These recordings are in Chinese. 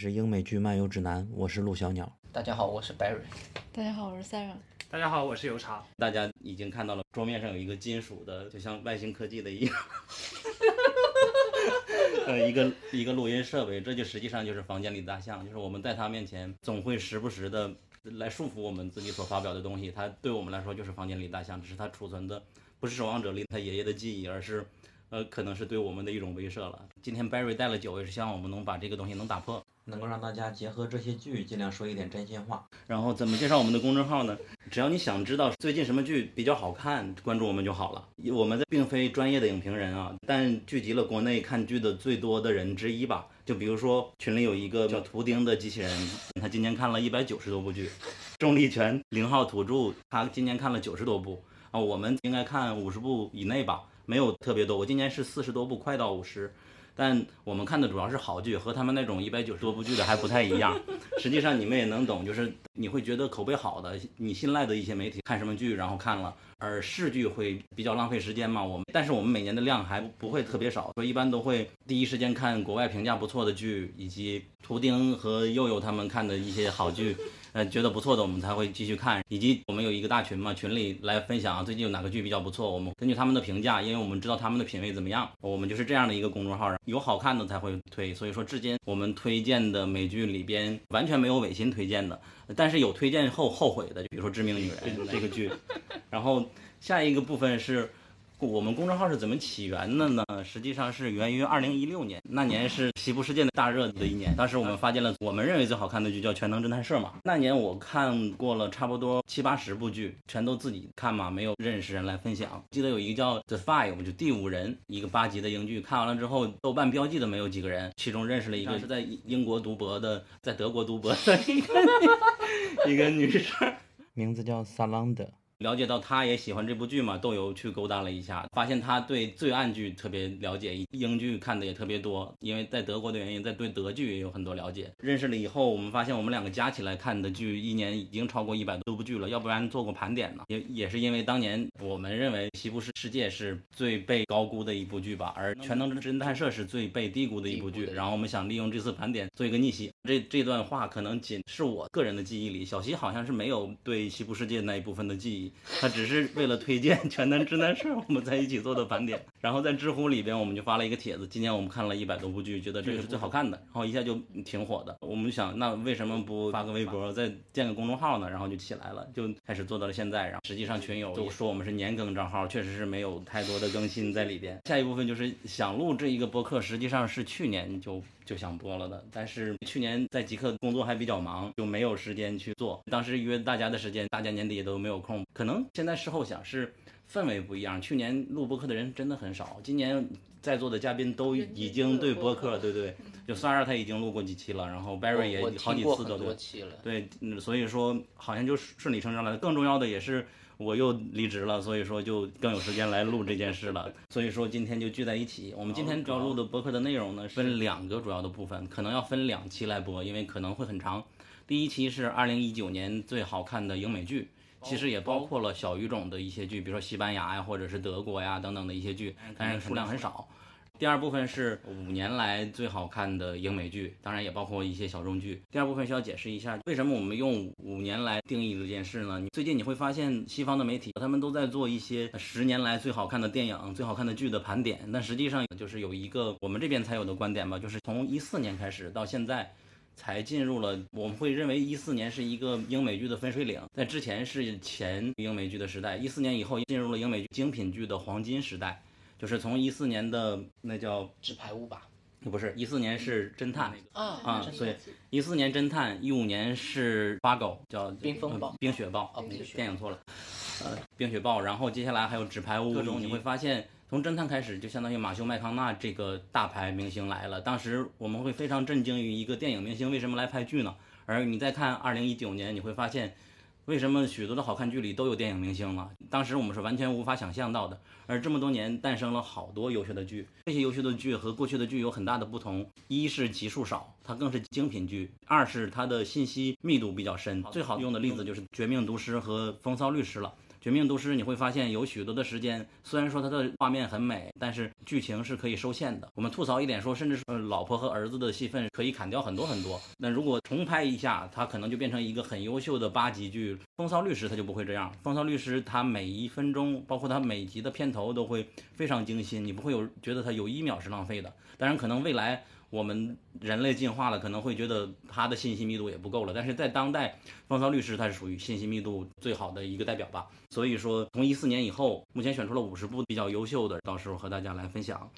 是英美剧漫游指南，我是陆小鸟。大家好，我是 Barry。大家好，我是 Sarah。大家好，我是油茶。大家已经看到了桌面上有一个金属的，就像外星科技的一样，呃，一个一个录音设备，这就实际上就是房间里的大象，就是我们在它面前总会时不时的来束缚我们自己所发表的东西，它对我们来说就是房间里的大象，只是它储存的不是守望者里他爷爷的记忆，而是。呃，可能是对我们的一种威慑了。今天 Barry 带了酒，也是希望我们能把这个东西能打破，能够让大家结合这些剧，尽量说一点真心话。然后怎么介绍我们的公众号呢？只要你想知道最近什么剧比较好看，关注我们就好了。我们并非专业的影评人啊，但聚集了国内看剧的最多的人之一吧。就比如说群里有一个叫图钉的机器人，他今年看了一百九十多部剧。重力拳零号土著，他今年看了九十多部啊，我们应该看五十部以内吧。没有特别多，我今年是四十多部，快到五十，但我们看的主要是好剧，和他们那种一百九十多部剧的还不太一样。实际上你们也能懂，就是你会觉得口碑好的、你信赖的一些媒体看什么剧，然后看了，而市剧会比较浪费时间嘛。我们但是我们每年的量还不会特别少，所以一般都会第一时间看国外评价不错的剧，以及图钉和佑佑他们看的一些好剧。呃，觉得不错的，我们才会继续看。以及我们有一个大群嘛，群里来分享最近有哪个剧比较不错，我们根据他们的评价，因为我们知道他们的品味怎么样，我们就是这样的一个公众号，有好看的才会推。所以说，至今我们推荐的美剧里边完全没有违心推荐的，但是有推荐后后悔的，比如说《致命女人》这个剧。然后下一个部分是。我们公众号是怎么起源的呢？实际上是源于二零一六年，那年是西部世界的大热的一年。当时我们发现了我们认为最好看的剧叫《全能侦探社》嘛。那年我看过了差不多七八十部剧，全都自己看嘛，没有认识人来分享。记得有一个叫《The Five》，就第五人，一个八集的英剧，看完了之后，豆瓣标记的没有几个人，其中认识了一个是在英国读博的，在德国读博的一个 一个女生，名字叫萨朗德。了解到他也喜欢这部剧嘛，豆油去勾搭了一下，发现他对罪案剧特别了解，英剧看的也特别多，因为在德国的原因，在对德剧也有很多了解。认识了以后，我们发现我们两个加起来看的剧一年已经超过一百多部剧了，要不然做过盘点呢？也也是因为当年我们认为《西部世世界》是最被高估的一部剧吧，而《全能侦探社》是最被低估的一部剧。然后我们想利用这次盘点做一个逆袭。这这段话可能仅是我个人的记忆里，小西好像是没有对《西部世界》那一部分的记忆。他只是为了推荐《全能直男社》，我们在一起做的盘点。然后在知乎里边，我们就发了一个帖子。今年我们看了一百多部剧，觉得这个是最好看的，然后一下就挺火的。我们想，那为什么不发个微博，再建个公众号呢？然后就起来了，就开始做到了现在。然后实际上群友都说我们是年更账号，确实是没有太多的更新在里边。下一部分就是想录这一个播客，实际上是去年就就想播了的，但是去年在极客工作还比较忙，就没有时间去做。当时约大家的时间，大家年底也都没有空，可能现在事后想是氛围不一样。去年录播客的人真的很少，今年在座的嘉宾都已经对播客，对对，就三二他已经录过几期了，然后 Barry 也好几次都对，对，所以说好像就顺理成章了。更重要的也是我又离职了，所以说就更有时间来录这件事了。所以说今天就聚在一起。我们今天主要录的博客的内容呢，分两个主要的部分，可能要分两期来播，因为可能会很长。第一期是二零一九年最好看的英美剧，其实也包括了小语种的一些剧，比如说西班牙呀，或者是德国呀等等的一些剧，但是数量很少。第二部分是五年来最好看的英美剧，当然也包括一些小众剧。第二部分需要解释一下，为什么我们用五年来定义这件事呢？最近你会发现，西方的媒体他们都在做一些十年来最好看的电影、最好看的剧的盘点，但实际上就是有一个我们这边才有的观点吧，就是从一四年开始到现在。才进入了，我们会认为一四年是一个英美剧的分水岭，在之前是前英美剧的时代，一四年以后进入了英美剧精品剧的黄金时代，就是从一四年的那叫纸牌屋吧，不是一四年是侦探啊啊，所以一四年侦探，一五年是八狗叫冰风暴冰雪暴，电影错了，呃冰雪暴，然后接下来还有纸牌屋各种，你会发现。从侦探开始，就相当于马修麦康纳这个大牌明星来了。当时我们会非常震惊于一个电影明星为什么来拍剧呢？而你再看二零一九年，你会发现。为什么许多的好看剧里都有电影明星呢？当时我们是完全无法想象到的。而这么多年诞生了好多优秀的剧，这些优秀的剧和过去的剧有很大的不同：一是集数少，它更是精品剧；二是它的信息密度比较深。最好用的例子就是《绝命毒师》和《风骚律师》了。绝命毒师，你会发现有许多的时间，虽然说它的画面很美，但是剧情是可以受限的。我们吐槽一点说，甚至是老婆和儿子的戏份可以砍掉很多很多。那如果重拍一下，它可能就变成一个很优秀的八集剧。风骚律师他就不会这样，风骚律师他每一分钟，包括他每集的片头都会非常精心，你不会有觉得他有一秒是浪费的。当然，可能未来。我们人类进化了，可能会觉得它的信息密度也不够了。但是在当代，风骚律师它是属于信息密度最好的一个代表吧。所以说，从一四年以后，目前选出了五十部比较优秀的，到时候和大家来分享。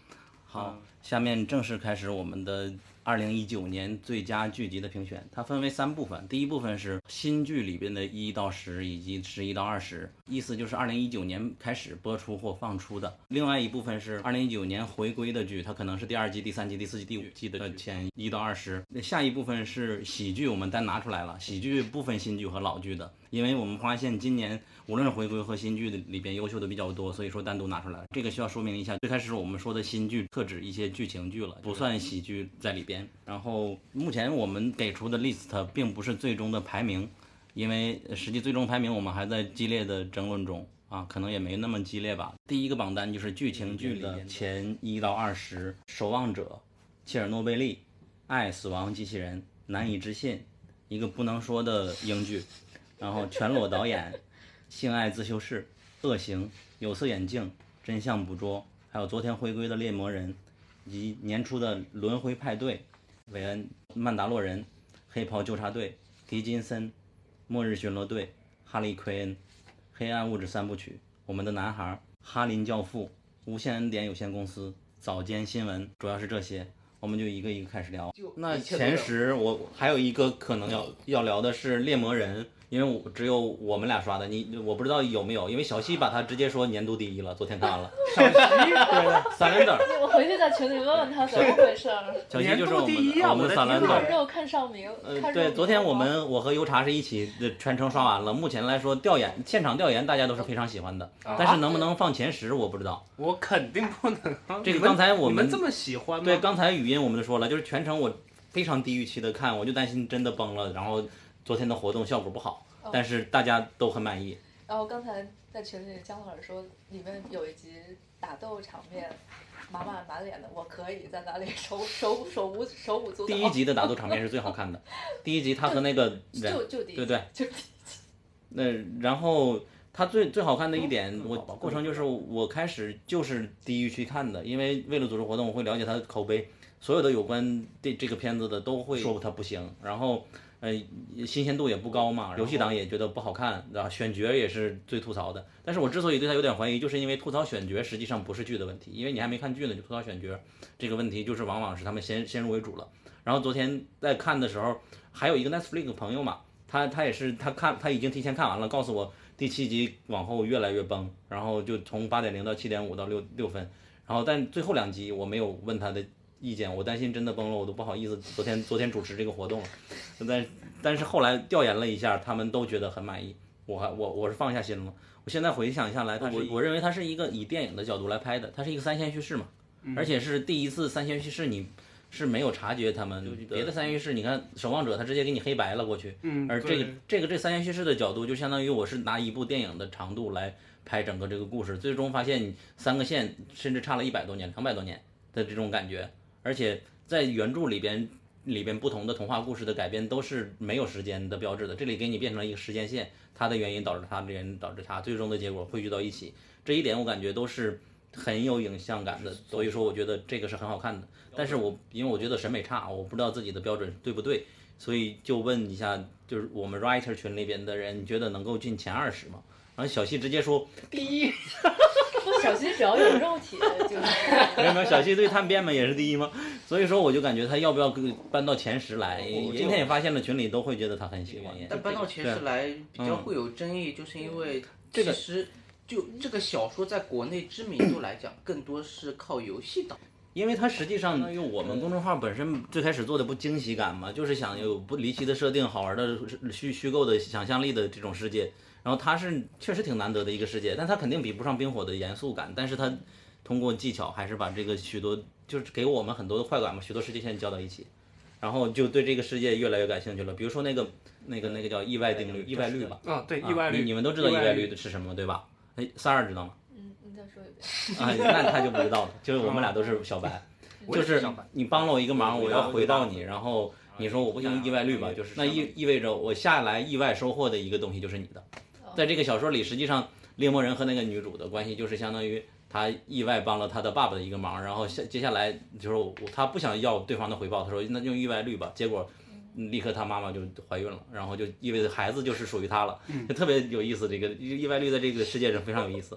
好，下面正式开始我们的。二零一九年最佳剧集的评选，它分为三部分。第一部分是新剧里边的一到十以及十一到二十，意思就是二零一九年开始播出或放出的。另外一部分是二零一九年回归的剧，它可能是第二季、第三季、第四季、第五季的前一到二十。那下一部分是喜剧，我们单拿出来了，喜剧部分新剧和老剧的，因为我们发现今年无论是回归和新剧的里边优秀的比较多，所以说单独拿出来。这个需要说明一下，最开始我们说的新剧特指一些剧情剧了，不算喜剧在里边。然后目前我们给出的 list 并不是最终的排名，因为实际最终排名我们还在激烈的争论中啊，可能也没那么激烈吧。第一个榜单就是剧情剧的前一到二十，《守望者》、切尔诺贝利、爱、死亡、机器人、难以置信，一个不能说的英剧，然后全裸导演、性爱自修室、恶行、有色眼镜、真相捕捉，还有昨天回归的猎魔人。以及年初的轮回派对，韦恩、曼达洛人、黑袍纠察队、狄金森、末日巡逻队、哈利奎恩、黑暗物质三部曲、我们的男孩、哈林教父、无限恩典有限公司、早间新闻，主要是这些，我们就一个一个开始聊。那前十，我还有一个可能要要聊的是猎魔人。因为我只有我们俩刷的，你我不知道有没有，因为小西把他直接说年度第一了，昨天看完了。小西，对，三连我回去在群里问问他怎么回事。小西就是我们我们的三连看肉看上名。呃，对，昨天我们我和油茶是一起全程刷完了。目前来说，调研现场调研大家都是非常喜欢的，但是能不能放前十我不知道。我肯定不能。这个刚才我们这么喜欢吗？对，刚才语音我们都说了，就是全程我非常低预期的看，我就担心真的崩了，然后。昨天的活动效果不好，但是大家都很满意。然后刚才在群里，姜老师说里面有一集打斗场面，满满满脸的，我可以在哪里手手手舞手舞足蹈。第一集的打斗场面是最好看的，第一集他和那个人，就对对，就第一集。那然后他最最好看的一点，我过程就是我开始就是低于去看的，因为为了组织活动，我会了解他的口碑，所有的有关这这个片子的都会说他不行，然后。呃，新鲜度也不高嘛，游戏党也觉得不好看，对吧？选角也是最吐槽的。但是我之所以对他有点怀疑，就是因为吐槽选角实际上不是剧的问题，因为你还没看剧呢就吐槽选角，这个问题就是往往是他们先先入为主了。然后昨天在看的时候，还有一个 Netflix 朋友嘛，他他也是他看他已经提前看完了，告诉我第七集往后越来越崩，然后就从八点零到七点五到六六分，然后但最后两集我没有问他的。意见，我担心真的崩了，我都不好意思。昨天昨天主持这个活动了，但但是后来调研了一下，他们都觉得很满意。我还我我是放下心了。我现在回想下来，我我认为它是一个以电影的角度来拍的，它是一个三线叙事嘛，而且是第一次三线叙事，你是没有察觉他们别的三线叙事，你看《守望者》他直接给你黑白了过去，而这个这个这三线叙事的角度，就相当于我是拿一部电影的长度来拍整个这个故事，最终发现三个线甚至差了一百多年、两百多年的这种感觉。而且在原著里边，里边不同的童话故事的改编都是没有时间的标志的。这里给你变成了一个时间线，它的原因导致它的原因导致它最终的结果汇聚到一起。这一点我感觉都是很有影像感的，所以说我觉得这个是很好看的。但是我因为我觉得审美差，我不知道自己的标准对不对，所以就问一下，就是我们 writer 群里边的人，你觉得能够进前二十吗？然后小西直接说第一。小西只要有肉体就。没有没有，小西对探变嘛也是第一嘛？所以说我就感觉他要不要跟搬到前十来？今天也发现了群里都会觉得他很喜欢。但搬到前十来比较会有争议，就是因为这个其实就这个小说在国内知名度来讲，更多是靠游戏党。因为它实际上，因为我们公众号本身最开始做的不惊喜感嘛，就是想有不离奇的设定、好玩的虚虚构的想象力的这种世界。然后它是确实挺难得的一个世界，但它肯定比不上冰火的严肃感。但是它通过技巧，还是把这个许多就是给我们很多的快感嘛，许多世界线交到一起，然后就对这个世界越来越感兴趣了。比如说那个那个那个叫意外定律、意外率吧，啊，对，啊意外率，你你们都知道意意外率是什么对吧？哎，三儿知道吗？嗯，你再说一遍。啊，那他就不知道了，就是我们俩都是小白，就是你帮了我一个忙，我要回到你，然后你说我不想用意外率吧，就是那意意味着我下来意外收获的一个东西就是你的。在这个小说里，实际上猎魔人和那个女主的关系就是相当于他意外帮了他的爸爸的一个忙，然后下接下来就是我他不想要对方的回报，他说那用意外率吧，结果。嗯立刻他妈妈就怀孕了，然后就意味着孩子就是属于他了，就特别有意思。这个意外率在这个世界上非常有意思。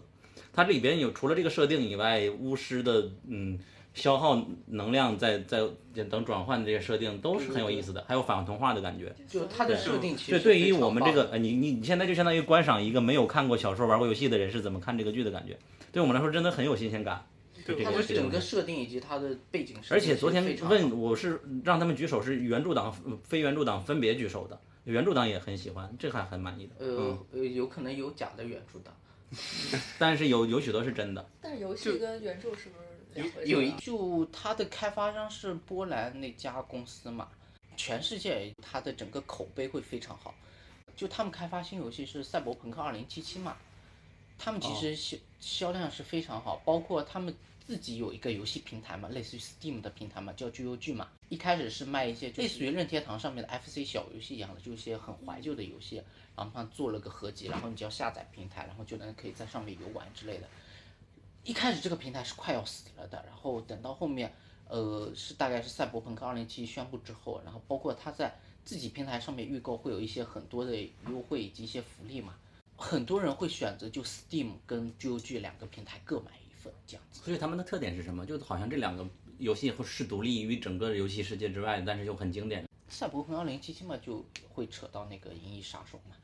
它里边有除了这个设定以外，巫师的嗯消耗能量在在等转换的这些设定都是很有意思的，还有反童话的感觉。就它的设定其对，实对于我们这个你你你现在就相当于观赏一个没有看过小说、玩过游戏的人是怎么看这个剧的感觉。对我们来说真的很有新鲜感。对它的整个设定以及它的背景设定，而且昨天问我是让他们举手是原著党、呃非原著党分别举手的，原著党也很喜欢，这还很满意的。嗯呃呃，有可能有假的原著党，但是有有许多是真的。但是游戏跟原著是不是两回事、啊？有一就它的开发商是波兰那家公司嘛，全世界它的整个口碑会非常好。就他们开发新游戏是《赛博朋克2077》嘛，他们其哦实销销量是非常好，包括他们自己有一个游戏平台嘛，类似于 Steam 的平台嘛，叫 GOG 嘛。一开始是卖一些类似于任天堂上面的 FC 小游戏一样的，就一些很怀旧的游戏，然后他做了个合集，然后你只要下载平台，然后就能可以在上面游玩之类的。一开始这个平台是快要死了的，然后等到后面，呃，是大概是赛博朋克2077宣布之后，然后包括他在自己平台上面预购会有一些很多的优惠以及一些福利嘛，很多人会选择就 Steam 跟 GOG 两个平台各买一份这样子。所以他们的特点是什么？就好像这两个游戏是独立于整个游戏世界之外，但是又很经典。赛博朋克2077嘛，就会扯到那个《银翼杀手》嘛，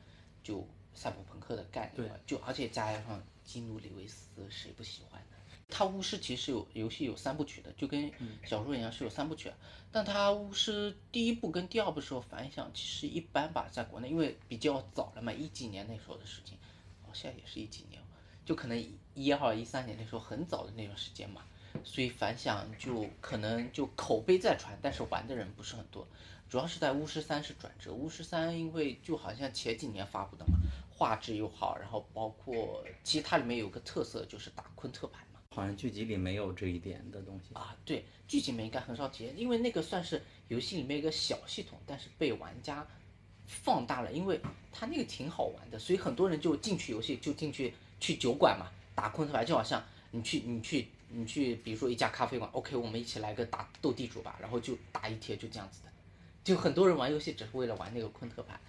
就赛博朋克的概念嘛，就而且加上基努里维斯，谁不喜欢呢？他巫师其实有游戏有三部曲的，就跟小说一样是有三部曲，但他巫师第一部跟第二部时候反响其实一般吧，在国内因为比较早了嘛，一几年那时候的事情，哦，现在也是一几年，就可能一二一三年那时候很早的那段时间嘛，所以反响就可能就口碑在传，但是玩的人不是很多。主要是在巫师三是转折，巫师三因为就好像前几年发布的嘛，画质又好，然后包括其实它里面有个特色就是打昆特牌嘛。好像剧集里没有这一点的东西。啊，对，剧集里面应该很少体验，因为那个算是游戏里面一个小系统，但是被玩家放大了，因为它那个挺好玩的，所以很多人就进去游戏就进去去酒馆嘛，打昆特牌，就好像你去你去你去，比如说一家咖啡馆，OK，我们一起来个打斗地主吧，然后就打一贴，就这样子的，就很多人玩游戏只是为了玩那个昆特牌，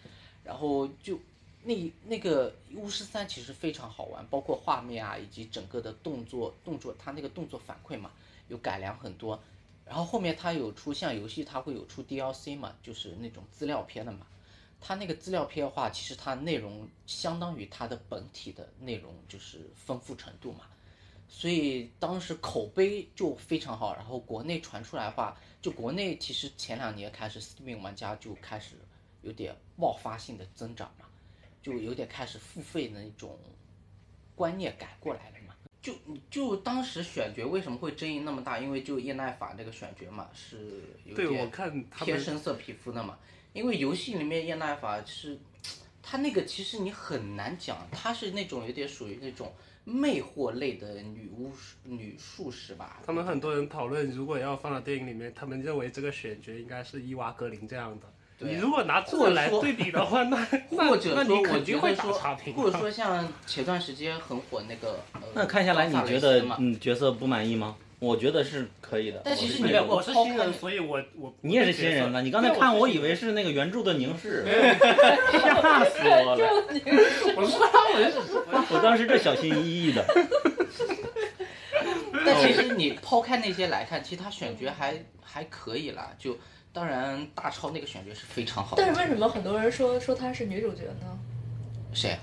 然后就那那个巫师三其实非常好玩，包括画面啊，以及整个的动作动作，它那个动作反馈嘛，有改良很多。然后后面它有出像游戏，它会有出 DLC 嘛，就是那种资料片的嘛。它那个资料片的话，其实它内容相当于它的本体的内容就是丰富程度嘛，所以当时口碑就非常好。然后国内传出来的话，就国内其实前两年开始 Steam 玩家就开始有点爆发性的增长嘛，就有点开始付费的那种观念改过来了嘛。就就当时选角为什么会争议那么大？因为就叶奈法这个选角嘛，是有对，我点看他们偏深色皮肤的嘛。因为游戏里面叶奈法是，他那个其实你很难讲，她是那种有点属于那种魅惑类的女巫师女术士吧。他们很多人讨论，如果要放到电影里面，他们认为这个选角应该是伊娃格林这样的。对你如果拿这或者说个来对比的话，那 那或者说，那你我肯定会打觉得说差评。或者说像前段时间很火那个，呃、那看下来，你觉得嗯角色不满意吗？我觉得是可以的。但其实你我是新人，所以我我你也是新人了，你刚才看我以为是那个原著的凝视，吓死我了！我 说我是我当时这小心翼翼的。但其实你抛开那些来看，其实他选角还还可以啦。就当然大超那个选角是非常好的。但是为什么很多人说说她是女主角呢？谁？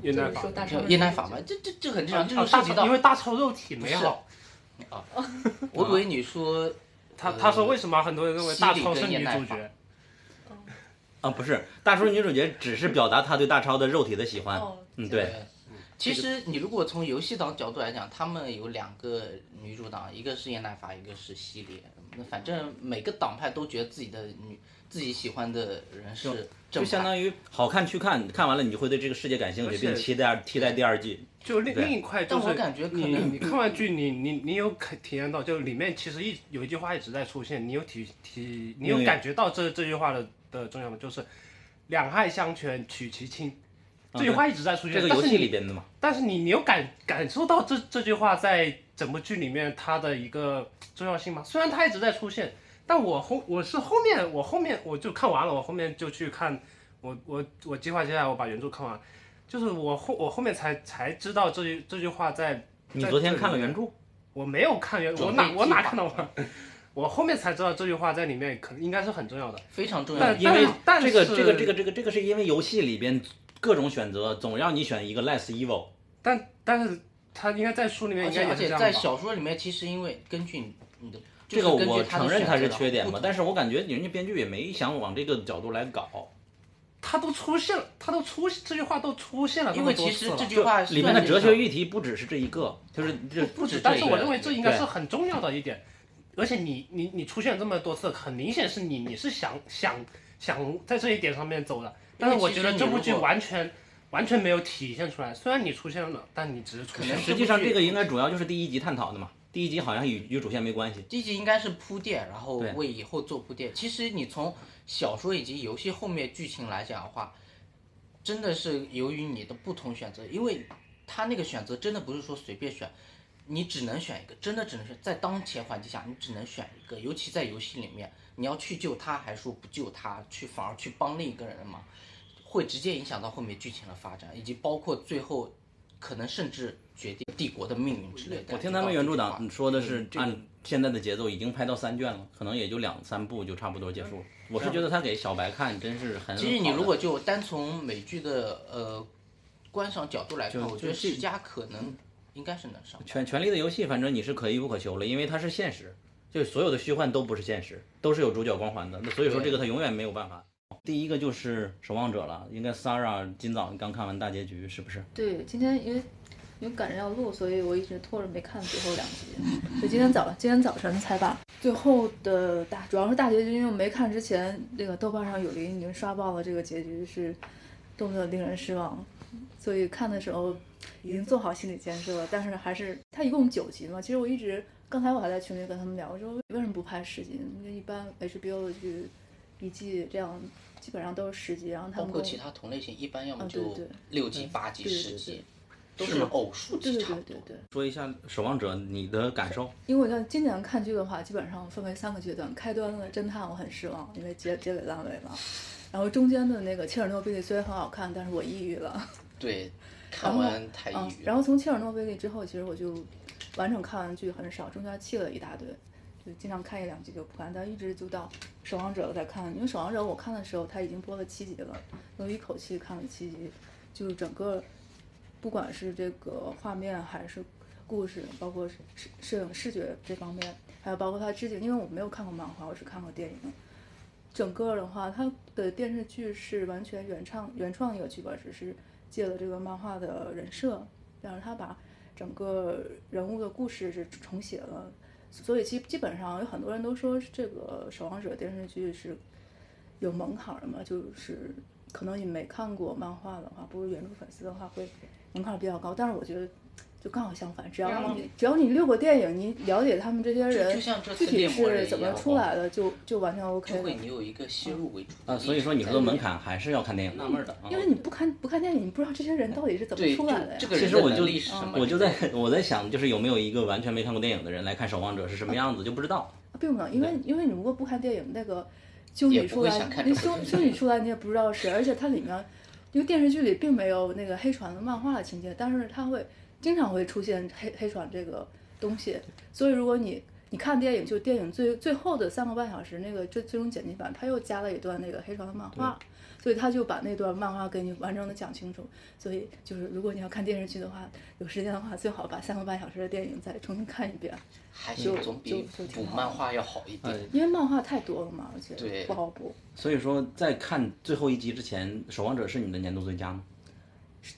越南法超叶奈法嘛，这这这很正常，这啊就涉及到大超因为大超肉体美好。我以为你说他他说为什么很多人认为大超是女主角？啊，不是，大超女主角只是表达他对大超的肉体的喜欢。哦，嗯，对，其实你如果从游戏党角度来讲，他们有两个女主党，一个是叶奈法，一个是西列。那反正每个党派都觉得自己的女自己喜欢的人是正派。就相当于好看去看，看完了你就会对这个世界感兴趣，并期待期待第二季。就另另一块就是但我感觉可你能你看完剧，你你你有体体验到，就里面其实一有一句话一直在出现，你有体体你有感觉到这这句话的的重要吗？就是两害相权取其轻，这句话一直在出现。这个游但是你戏里边的嘛，但是你你有感感受到这这句话在整部剧里面它的一个重要性吗？虽然它一直在出现，但我后我是后面我后面我就看完了，我后面就去看，我我我计划接下来我把原著看完，就是我后我后面才才知道这句这句话在。你昨天看了原著？我没有看原，我哪我哪看到完？我后面才知道这句话在里面可能应该是很重要的。非常重要但。因为但这个这个这个这个这个是因为游戏里边各种选择总让你选一个 less evil。但但是他应该在书里面而应该且而且在也是这样吧？小说里面，其实因为根据你的这个我承认它是缺点嘛，但是我感觉人家编剧也没想往这个角度来搞。他都出现了，他都出这句话都出现了因为其实。这句话里面的哲学议题不只是这一个，就是这不止，但是我认为这应该是很重要的一点。而且你你你出现这么多次，很明显是你你是想想想在这一点上面走的。但是我觉得这部剧完全完全没有体现出来。虽然你出现了，但你只是出现。实际上这个应该主要就是第一集探讨的嘛。第一集好像与与主线没关系。第一集应该是铺垫，然后为以后做铺垫。其实你从小说以及游戏后面剧情来讲的话，真的是由于你的不同选择，因为他那个选择真的不是说随便选，你只能选一个，真的只能选。在当前环境下，你只能选一个，尤其在游戏里面，你要去救他，还是说不救他，去反而去帮另一个人的嘛，会直接影响到后面剧情的发展，以及包括最后可能甚至决定帝国的命运之类的。我听他们原著党说的是按现在的节奏已经拍到三卷了，可能也就两三部就差不多结束了。我是觉得他给小白看真是很好。其实你如果就单从美剧的呃观赏角度来看，我觉得就这十佳可能应该是能上。权权力的游戏，反正你是可遇不可求了，因为它是现实，就所有的虚幻都不是现实，都是有主角光环的。那所以说这个它永远没有办法。第一个就是守望者了，应该 Sara 今早刚看完大结局，是不是？对，今天因为因为赶着要录，所以我一直拖着没看最后两集，所以今天早今天早晨才把最后的大主要是大结局，因为我没看之前，那个豆瓣上有人已经刷爆了这个结局是多么的令人失望，所以看的时候已经做好心理建设了，但是还是它一共九集嘛，其实我一直刚才我还在群里跟他们聊，我说为什么不拍十集？因为一般 HBO 的剧一季这样基本上都是十集，然后他们包括其他同类型，一般要么就六集、八集、对对对十集，都是偶数对对集差不多。对对对。说一下守望者你的感受。因为我像今年看剧的话，基本上分为三个阶段。开端的侦探我很失望，因为结结尾烂尾了。然后中间的那个切尔诺贝利虽然很好看，但是我抑郁了。对，看完太嗯抑郁，了。然后从切尔诺贝利之后，其实我就完整看完剧很少，中间弃了一大堆，就经常看一两集就不看，但一直就到守望者再看。因为守望者我看的时候，他已经播了七集了，我一口气看了七集，就是整个不管是这个画面还是故事，包括摄摄影视觉这方面，还有包括他致敬，因为我没有看过漫画，我只看过电影。整个的话，他的电视剧是完全原创原创一个剧本，只是借了这个漫画的人设，但是他把整个人物的故事是重写了，所以基基本上有很多人都说这个《守望者》电视剧是有门槛的嘛，就是可能你没看过漫画的话，不是原著粉丝的话，会门槛比较高。但是我觉得就刚好相反，只要你只要你六个电影，你了解他们这些人就像这具体是怎么出来的，就就完全 OK 的就会。你有一个先入为主啊，所以说你说的门槛还是要看电影。纳闷的。因为你不看不看电影，你不知道这些人到底是怎么出来的呀。这个其实我就？我就在我在想，就是有没有一个完全没看过电影的人来看《守望者》是什么样子，就不知道。并不能，因为因为你如果不看电影，那个修女出来那修修女出来你也不知道谁，而且它里面，因为电视剧里并没有那个黑船的漫画的情节，但是它会经常会出现黑黑船这个东西，所以如果你你看电影，就电影最最后的三个半小时那个最最终剪辑版，他又加了一段那个黑船的漫画，所以他就把那段漫画给你完整的讲清楚。所以就是如果你要看电视剧的话，有时间的话，最好把三个半小时的电影再重新看一遍，还是就总比就就补漫画要好一点。呃，因为漫画太多了嘛，而且不好补。所以说在看最后一集之前，《守望者》是你的年度最佳吗？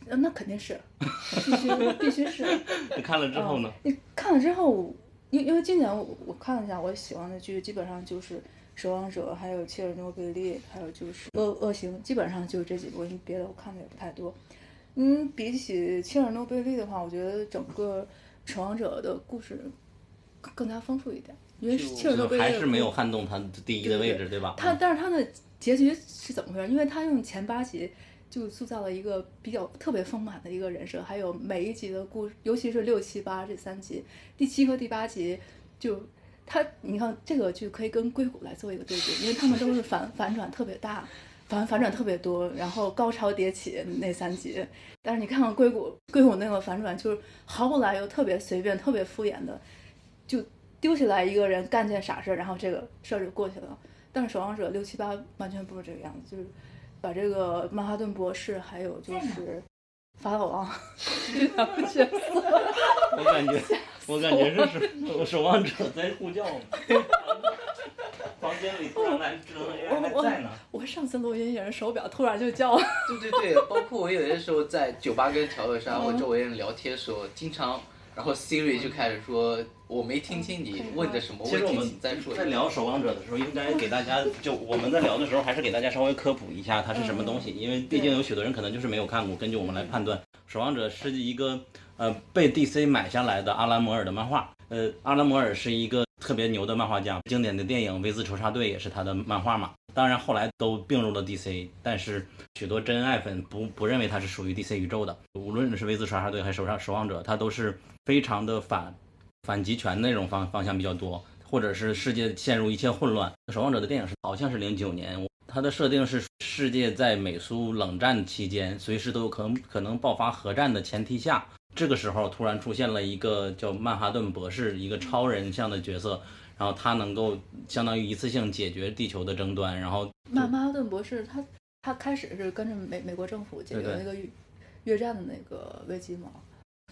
呃那肯定是，必须必须是。你看了之后呢？你看了之后，因因为今年我我看了一下，我喜欢的剧基本上就是《守望者》，还有《切尔诺贝利》，还有就是《恶恶行》，基本上就是这几部，因为别的我看的也不太多。嗯，比起《切尔诺贝利》的话，我觉得整个《守望者》的故事更更加丰富一点，因为就《切尔诺贝利》还是没有撼动他第一的位置，对吧？他但是他的结局是怎么回事？因为他用前八集就塑造了一个比较特别丰满的一个人设，还有每一集的故事，尤其是六七八这三集，第七和第八集就他，你看这个剧可以跟硅谷来做一个对比，因为他们都是反反转特别大。反反转特别多，然后高潮迭起那三集，但是你看看硅谷硅谷那个反转，就是毫不来由，特别随便，特别敷衍的，就丢下来一个人干件傻事，然后这个事儿就过去了。但是守望者六七八完全不是这个样子，就是把这个曼哈顿博士还有就是法老王 这两个角色，我感觉，我感觉这是守守望者在呼叫。房间里突然来智能 AI 还在呢。我上次录音也是手表突然就叫了，对对对，包括我有些时候在酒吧跟调酒上和周围人聊天的时候，经常，然后 Siri 就开始说我没听清你问的什么问题，其实我们请再说。在聊守望者的时候，应该给大家就我们在聊的时候，还是给大家稍微科普一下它是什么东西，因为毕竟有许多人可能就是没有看过。根据我们来判断，守望者是一个呃被 DC 买下来的阿兰摩尔的漫画。呃，阿兰摩尔是一个特别牛的漫画家，经典的电影《V 字仇杀队》也是他的漫画嘛。当然后来都并入了 DC，但是许多真爱粉不不认为他是属于 DC 宇宙的。无论是 V 字仇杀队还是守杀守望者，他都是非常的反反极权那种方方向比较多，或者是世界陷入一切混乱。守望者的电影是好像是零九年，它的设定是世界在美苏冷战期间，随时都有可能可能爆发核战的前提下，这个时候突然出现了一个叫曼哈顿博士，一个超人像的角色，然后他能够相当于一次性解决地球的争端，然后曼曼哈顿博士他他开始是跟着美美国政府解决那个越越战的那个危机嘛，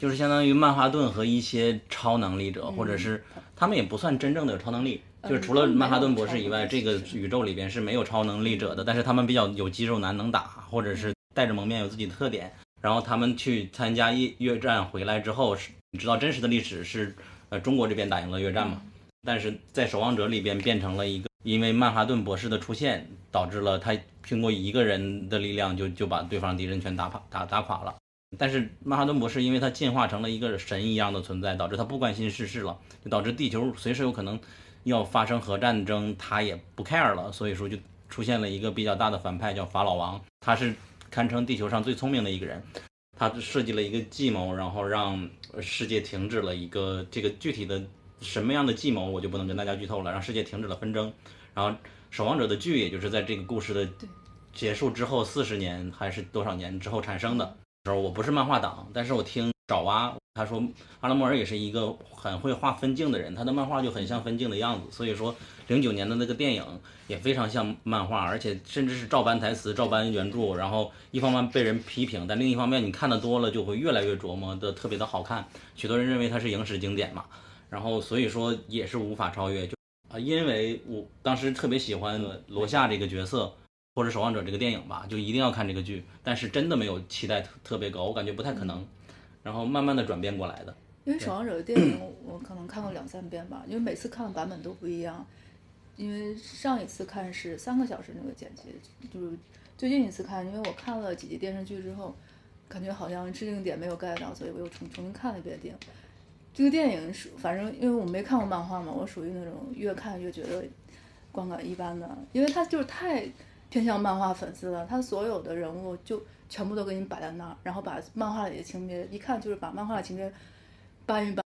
就是相当于曼哈顿和一些超能力者，或者是他们也不算真正的有超能力，就是除了曼哈顿博士以外，这个宇宙里边是没有超能力者的，但是他们比较有肌肉男，能打，或者是戴着蒙面有自己的特点。然后他们去参加越越战回来之后，是你知道真实的历史是，呃，中国这边打赢了越战嘛，但是在守望者里边变成了一个，因为曼哈顿博士的出现，导致了他通过一个人的力量就就把对方敌人全打垮打打垮了。但是曼哈顿博士因为他进化成了一个神一样的存在，导致他不关心世事了，就导致地球随时有可能要发生核战争，他也不 care 了，所以说就出现了一个比较大的反派叫法老王，他是堪称地球上最聪明的一个人，他设计了一个计谋，然后让呃世界停止了一个这个具体的什么样的计谋我就不能跟大家剧透了，让世界停止了纷争，然后守望者的剧也就是在这个故事的结束之后四十年还是多少年之后产生的。时候我不是漫画党，但是我听爪哇他说，阿拉莫尔也是一个很会画分镜的人，他的漫画就很像分镜的样子，所以说零九年的那个电影也非常像漫画，而且甚至是照搬台词、照搬原著，然后一方面被人批评，但另一方面你看的多了就会越来越琢磨的特别的好看，许多人认为它是影史经典嘛，然后所以说也是无法超越，就啊，因为我当时特别喜欢罗夏这个角色。或者《守望者》这个电影吧，就一定要看这个剧，但是真的没有期待特特别高，我感觉不太可能，然后慢慢的转变过来的。因为《守望者》的电影我可能看过两三遍吧，因为每次看的版本都不一样。因为上一次看是三个小时那个剪辑，就是最近一次看，因为我看了几集电视剧之后，感觉好像制定点没有 get 到，所以我又重重新看了一遍电影。这个电影是反正因为我没看过漫画嘛，我属于那种越看越觉得观感一般的，因为它就是太偏向漫画粉丝了，它所有的人物就全部都给你摆在那儿，然后把漫画里的情节一看就是把漫画的情节搬一搬，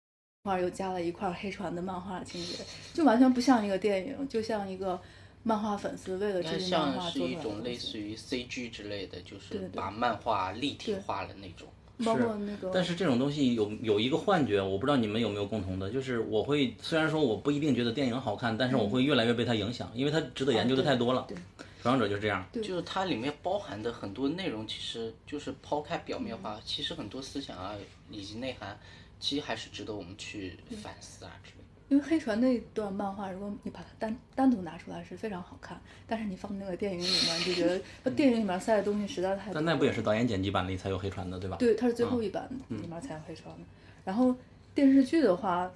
画又加了一块黑船的漫画情节，就完全不像一个电影，就像一个漫画粉丝为了应该这部漫像是画做出来的一种类似于 CG 之类的，就是把漫画立体化了那种。包括那个，但是这种东西有有一个幻觉，我不知道你们有没有共同的，就是我会虽然说我不一定觉得电影好看，但是我会越来越被它影响，因为它值得研究的太多了。对，守望者就是这样。对就是它里面包含的很多内容，其实就是抛开表面嗯化，其实很多思想啊以及内涵，其实还是值得我们去反思啊之类的。因为黑船那段漫画，如果你把它单单独拿出来是非常好看，但是你放那个电影里面，就觉得它 电影里面塞的东西实在太多。但那不也是导演剪辑版里才有黑船的，对吧？对，它是最后一版里面才有黑船的。然后电视剧的话，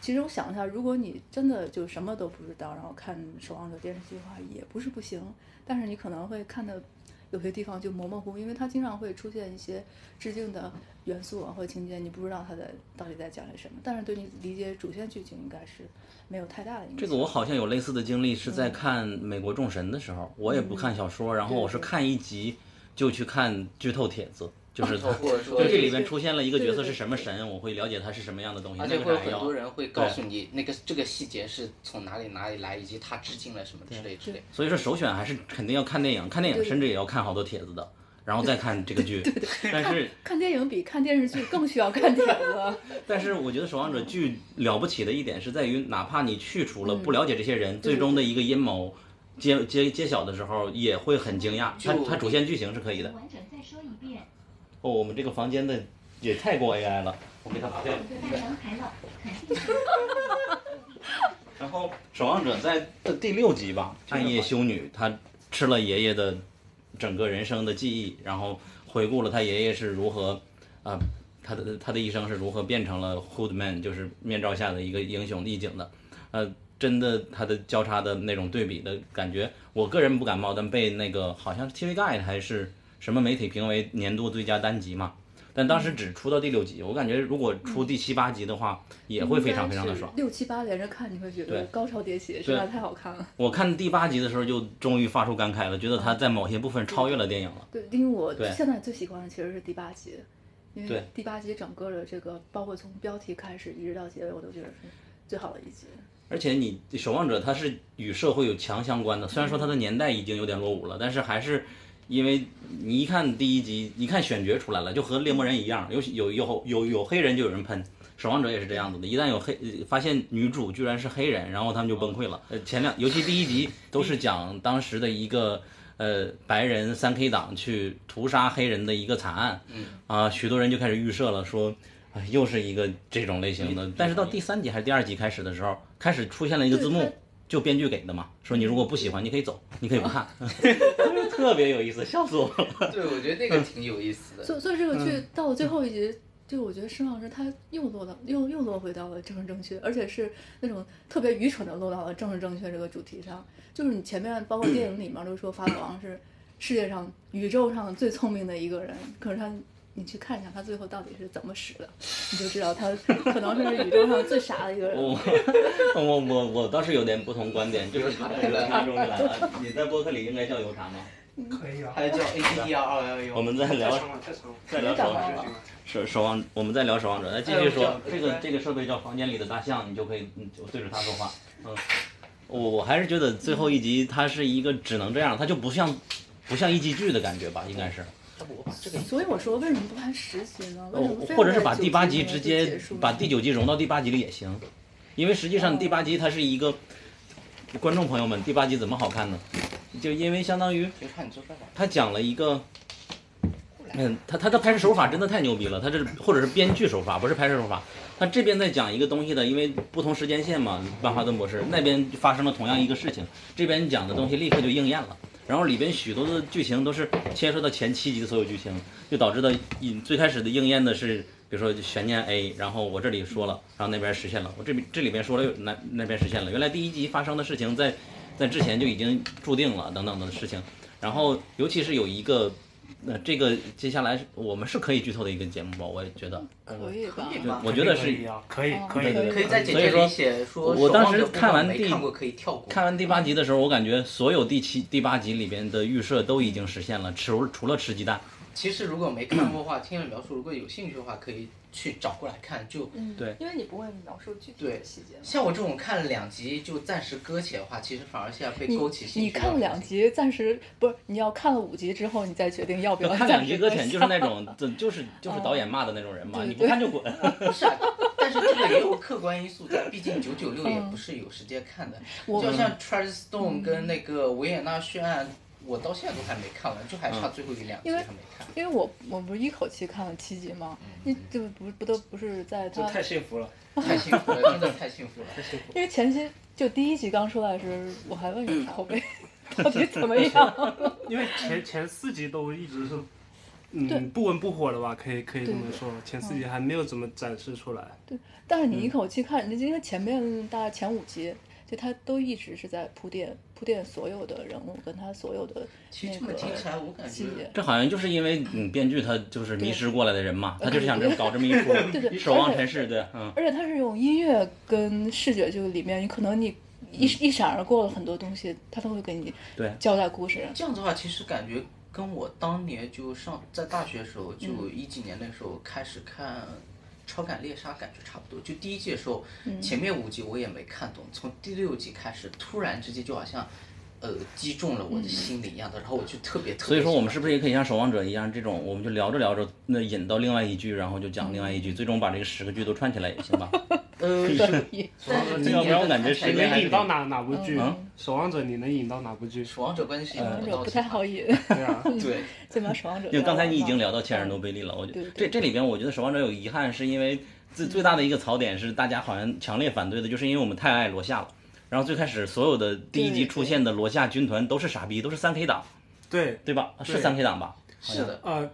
其实我想一下，如果你真的就什么都不知道，然后看《守望者》电视剧的话，也不是不行。但是你可能会看的有些地方就模模糊糊，因为它经常会出现一些致敬的元素啊或者情节，你不知道它在到底在讲些什么。但是对你理解主线剧情应该是没有太大的影响。这个我好像有类似的经历，是在看《美国众神》的时候，我也不看小说，然后我是看一集就去看剧透帖子，就是它 或者说就这里边出现了一个角色对对对是什么神，我会了解他是什么样的东西。而且会很多人会告诉你那个这个细节是从哪里哪里来，以及他致敬了什么之类之类。所以说首选还是肯定要看电影，看电影甚至也要看好多帖子的，然后再看这个剧。但是看电影比看电视剧更需要看帖子。但是我觉得《守望者》剧了不起的一点是在于，哪怕你去除了不了解这些人，最终的一个阴谋揭揭揭晓的时候，也会很惊讶。它就它主线剧情是可以的。完整再说一遍。哦，我们这个房间的也太过 AI 了，我给它拔掉。然后《守望者》在的第六集吧，暗夜修女她吃了爷爷的整个人生的记忆，然后回顾了他爷爷是如何啊、他的他的一生是如何变成了 Hoodman，就是面罩下的一个英雄义警的，呃，真的他的交叉的那种对比的感觉，我个人不感冒，但被那个好像是 TV Guide 还是什么媒体评为年度最佳单集嘛。但当时只出到第六集，我感觉如果出第七八集的话，也会非常非常的爽。六七八连着看，你会觉得高潮迭起，实在太好看了。我看第八集的时候，就终于发出感慨了，觉得它在某些部分超越了电影了。对，因为我对现在最喜欢的其实是第八集，因为第八集整个的这个，包括从标题开始一直到结尾，我都觉得是最好的一集。而且你《守望者》它是与社会有强相关的，虽然说它的年代已经有点落伍了，但是还是因为你一看第一集，一看选角出来了，就和猎魔人一样，有有有有有黑人就有人喷。守望者也是这样子的，一旦有黑呃发现女主居然是黑人，然后他们就崩溃了。呃，前两尤其第一集都是讲当时的一个呃白人三 K 党去屠杀黑人的一个惨案，啊、许多人就开始预设了说，啊又是一个这种类型的。但是到第三集还是第二集开始的时候，开始出现了一个字幕就编剧给的嘛，说你如果不喜欢，你可以走，你可以不看，特别有意思，笑死我了。对，我觉得那个挺有意思的。所以所以这个剧到了最后一集，就我觉得申老师他又落到又又落回到了政治正确，而且是那种特别愚蠢的落到了政治正确这个主题上。就是你前面包括电影里面都说法老王是世界上宇宙上最聪明的一个人，可是他。你去看一下他最后到底是怎么死的，你就知道他可能是宇宙上最傻的一个人。我我我我倒是有点不同观点，就是他这个终于来了，你在播客里应该叫油茶吗？可以啊。还有叫 A D D R 二幺幺。我们在聊太长了，太长了。再聊守望者，守守望，我们在聊守望者。那继续说哎，这个这个设备叫房间里的大象，你就可以对着它说话。嗯，我我还是觉得最后一集它是一个只能这样，它就不像不像一集剧的感觉吧，应该是。我把这个所以我说为什么不拍十集呢？为什么非要哦或者是把第八集直接把第九集融到第八集里也行，因为实际上第八集它是一个观众朋友们，第八集怎么好看呢？就因为相当于。他讲了一个，嗯，他他的拍摄手法真的太牛逼了，他这或者是编剧手法，不是拍摄手法。他这边在讲一个东西的，因为不同时间线嘛，曼哈顿博士那边发生了同样一个事情，这边讲的东西立刻就应验了。然后里边许多的剧情都是牵涉到前七集的所有剧情，就导致的引最开始的应验的是，比如说悬念 A，然后我这里说了，然后那边实现了，我这边这里边说了，那那边实现了。原来第一集发生的事情在在之前就已经注定了等等的事情。然后尤其是有一个，呃，这个接下来我们是可以剧透的一个节目吧，我也觉得，可以吧？我觉得是可以啊，可以哦可以对对可以在简所以说介里写说，我当时看完第没看过可以跳过。看完第八集的时候，我感觉所有第七、第八集里边的预设都已经实现了，除除了吃鸡蛋，其实如果没看过的话，听了描述，如果有兴趣的话，可以去找过来看。就嗯，对因为你不会描述具体的细节。像我这种看了两集就暂时搁浅的话，其实反而现在被勾起兴趣。你看了两，集，暂时不是你要看了五集之后，你再决定要不要看暂时搁两集搁浅就是那种，就是就是导演骂的那种人嘛，对你不看就滚。不是、啊，但是这个也有客观因素在，毕竟九九六也不是有时间看的。嗯就像 Charles Stone 跟那个维也纳血案，我到现在都还没看完，就还差最后一两集因为还没看。因为我我不是一口气看了七集吗？嗯那就不不都不是在太幸福了。太幸福了，真的太幸福了。太幸福因为前期就第一集刚出来时，我还问你 口碑到底怎么样？因为前前四集都一直是，嗯，不温不火的吧，可以可以这么说。前四集还没有怎么展示出来。对但是你一口气看，你因为前面大概前五集，就他都一直是在铺垫铺垫所有的人物跟他所有的其实这那个么听起来，我感觉细节。这好像就是因为嗯，编剧他就是迷失过来的人嘛，他就是想这么搞这么一出对对守望而且尘世，对，嗯，而且他是用音乐跟视觉，就里面你可能你一一闪而过了很多东西，他都会给你对交代故事。这样子的话，其实感觉跟我当年就上在大学的时候，嗯就一几年那时候开始看《超感猎杀》，感觉差不多。就第一季的时候，嗯前面五集我也没看懂，从第六集开始，突然之间就好像。呃，击中了我的心里一样的，然后我就特别特别。所以说我们是不是也可以像守望者一样，这种我们就聊着聊着，那引到另外一句，然 后就讲另外一句，最终把这个十个剧都串起来也行吧？呃，但是 今要不然我感觉年的看起来你时间还是能引到哪哪部剧？嗯守望者你能引到哪部剧？守望者关键是不到守望者不太好引，对啊，对，最起码守望者。因为刚才你已经聊到切尔诺贝利了，我觉得这这里边我觉得守望者有遗憾，是因为最最大的一个槽点是大家好像强烈反对的，就是因为我们太爱罗夏了。然后最开始所有的第一集出现的罗夏军团都是傻逼，都是三 K 党，对，对吧？是对三 K 党吧？是的，呃，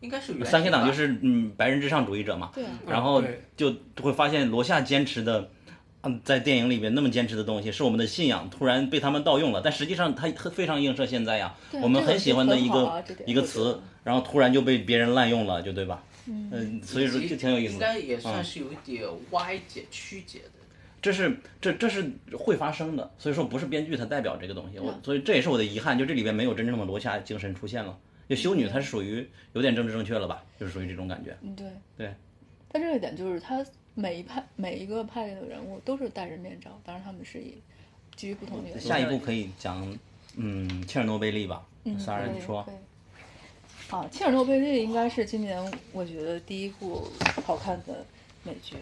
应该是原三 K 党就是嗯白人至上主义者嘛。对啊，然后就会发现罗夏坚持的，嗯，在电影里面那么坚持的东西是我们的信仰，突然被他们盗用了。但实际上它非常映射现在呀，我们很喜欢的一个一个词，然后突然就被别人滥用了，就对吧？嗯，所以说就挺有意思的。应该也算是有一点歪解曲解的。这是这这是会发生的，所以说不是编剧他代表这个东西，我嗯所以这也是我的遗憾，就这里边没有真正的罗夏精神出现了。就修女她是属于有点政治正确了吧，就是属于这种感觉。嗯对。对。但这个点就是他每一派每一个派的人物都是戴着面罩，当然他们是以基于不同的原因。下一步可以讲，嗯，切尔诺贝利吧，嗯，萨尔你说可。以啊，切尔诺贝利应该是今年我觉得第一部好看的美剧，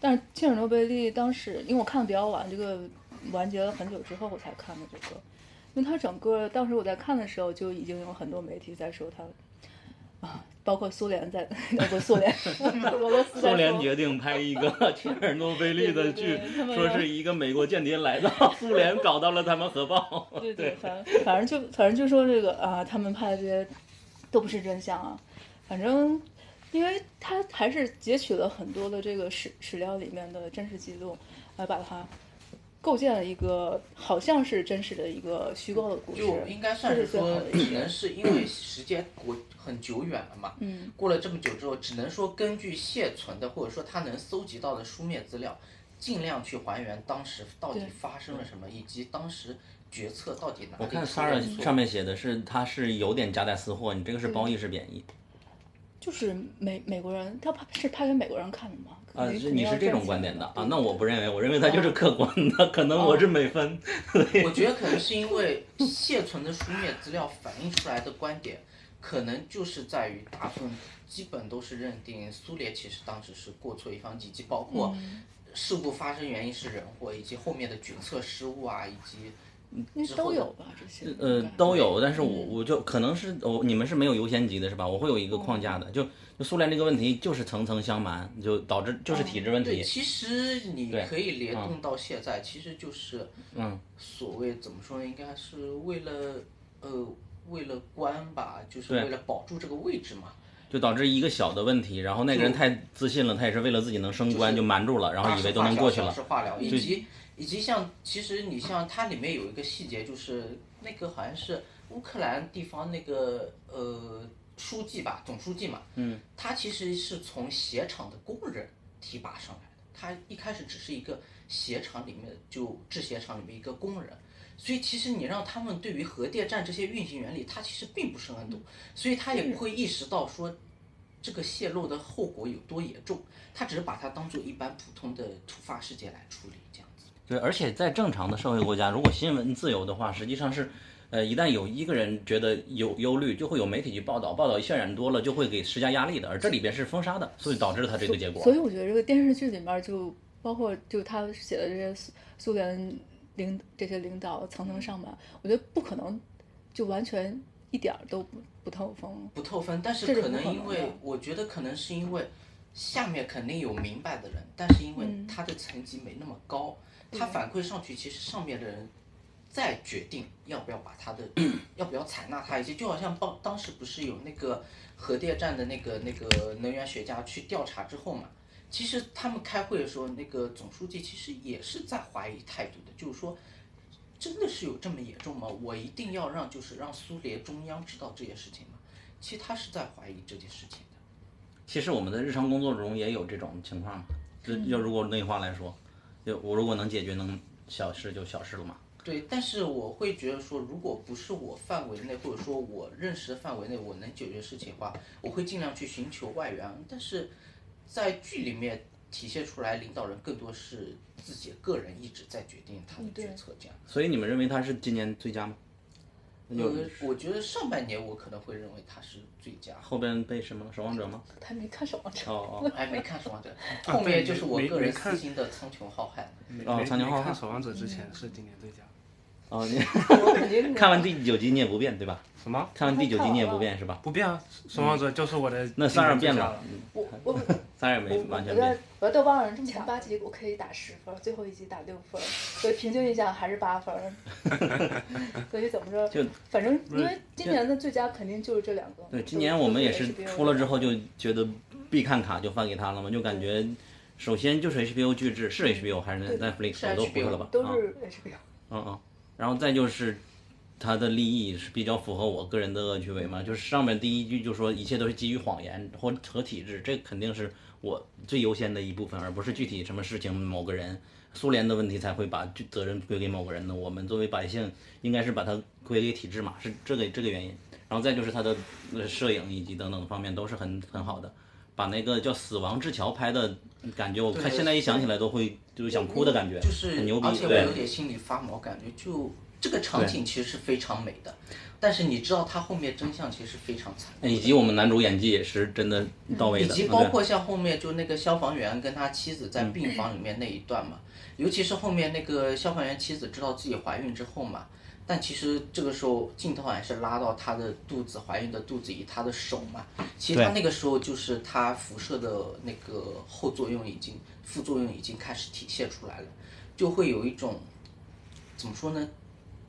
但是切尔诺贝利当时因为我看的比较晚，这个完结了很久之后我才看的这个，因为它整个当时我在看的时候就已经有很多媒体在说它。啊，包括苏联在，包括苏联，俄罗斯苏联决定拍一个切尔诺贝利的剧对对对他，们说是一个美国间谍来到苏联，搞到了他们核爆。对对，反正反正就反正就说这个啊，他们拍的这些都不是真相啊。反正，因为他还是截取了很多的这个史史料里面的真实记录，来把它构建了一个好像是真实的一个虚构的故事。就应该算是说只能是因为时间过很久远了嘛，嗯，过了这么久之后，只能说根据现存的或者说他能搜集到的书面资料，尽量去还原当时到底发生了什么，以及当时决策到底哪里我看出 Sara 上面写的是他是有点夹带私货，你这个是褒义是贬义？就是美美国人，他拍是拍给美国人看的吗？啊，你是这种观点的啊？那我不认为，我认为他哦就是客观的，可能我是美分。我觉得可能是因为 现存的书面资料反映出来的观点，可能就是在于大部分基本都是认定苏联其实当时是过错一方，以及包括嗯事故发生原因是人祸，以及后面的决策失误啊，以及都有吧？这些呃，都有，但是我嗯我就可能是我你们是没有优先级的是吧？我会有一个框架的，就就苏联这个问题就是层层相瞒，就导致就是体制问对，题。其实你可以联动到现在，其实就是嗯，所谓怎么说呢？应该是为了呃为了官吧，就是为了保住这个位置嘛。就导致一个小的问题，然后那个人太自信了，他也是为了自己能升官就瞒住了，然后以为都能过去了是。化小，小事化了，以及以及像其实你像它里面有一个细节，就是那个好像是乌克兰地方那个呃书记吧，总书记嘛，嗯，他其实是从鞋厂的工人提拔上来的，他一开始只是一个鞋厂里面就制鞋厂里面一个工人。所以其实你让他们对于核电站这些运行原理，他其实并不是很懂，所以他也不会意识到说这个泄漏的后果有多严重，他只是把它当做一般普通的突发事件来处理这样子。对，而且在正常的社会国家，如果新闻自由的话，实际上是，呃，一旦有一个人觉得有忧虑，就会有媒体去报道，报道渲染多了，就会给施加压力的。而这里边是封杀的，所以导致了他这个结果。所以我觉得这个电视剧里面就包括就他写的这些苏苏联领这些领导层层上马，我觉得不可能就完全一点儿都不不透风。不透风，但是可能因为我觉得可能是因为下面肯定有明白的人，但是因为嗯他的层级没那么高，他反馈上去，其实上面的人再决定要不要把他的 要不要采纳他一些，就好像当当时不是有那个核电站的那个那个能源学家去调查之后嘛。其实他们开会的时候，那个总书记其实也是在怀疑态度的，就是说，真的是有这么严重吗？我一定要让就是让苏联中央知道这件事情吗？其实他是在怀疑这件事情的。其实我们的日常工作中也有这种情况嘛。就要如果内化来说，就我如果能解决，能小事就小事了嘛。对，但是我会觉得说，如果不是我范围内，或者说我认识的范围内，我能解决事情的话，我会尽量去寻求外援。但是在剧里面体现出来，领导人更多是自己个人意志在决定他的决策，这样。所以你们认为他是今年最佳吗？那就呃，我觉得上半年我可能会认为他是最佳。后边被什么了？守望者吗？他没看守望者，哦哦还 没看《守望者》，后面就是我个人私心的苍穹浩瀚。哦没苍穹浩瀚看守望者之前是今年最佳。哦，你我肯定看完第九集你也不变对吧？什么？看完第九集你也不变是吧？不变啊，守望者就是我的。那三儿变了了。，我我我 三儿也没我我在完全变。我在豆瓣上前八集我可以打十分，最后一集打六分，所以平均一下还是八分。所以怎么说？就反正因为今年的最佳肯定就是这两个。对，今年我们也是出了之后就觉得必看卡就发给他了嘛，就感觉首先就是 HBO 巨制是 HBO 还是 Netflix 我都不是 HBO 了吧？啊都是 HBO。嗯嗯，然后再就是他的利益是比较符合我个人的恶趣味嘛，就是上面第一句就说一切都是基于谎言或和体制，这肯定是我最优先的一部分，而不是具体什么事情某个人。苏联的问题才会把责责任归给某个人呢，我们作为百姓应该是把它归给体制嘛，是这个这个原因。然后再就是他的呃摄影以及等等方面都是很很好的，把那个叫《死亡之桥》拍的感觉，我看现在一想起来都会就是想哭的感觉，就是很牛逼而，且我有。点心里发毛，感觉就这个场景其实是非常美的，但是你知道它后面真相其实是非常惨的。以及我们男主演技也是真的到位的，以及嗯包括像后面就那个消防员跟他妻子在病房里面那一段嘛，尤其是后面那个消防员妻子知道自己怀孕之后嘛，但其实这个时候镜头还是拉到她的肚子，怀孕的肚子以她的手嘛，其实她那个时候就是她辐射的那个后作用已经副作用已经开始体现出来了，就会有一种怎么说呢，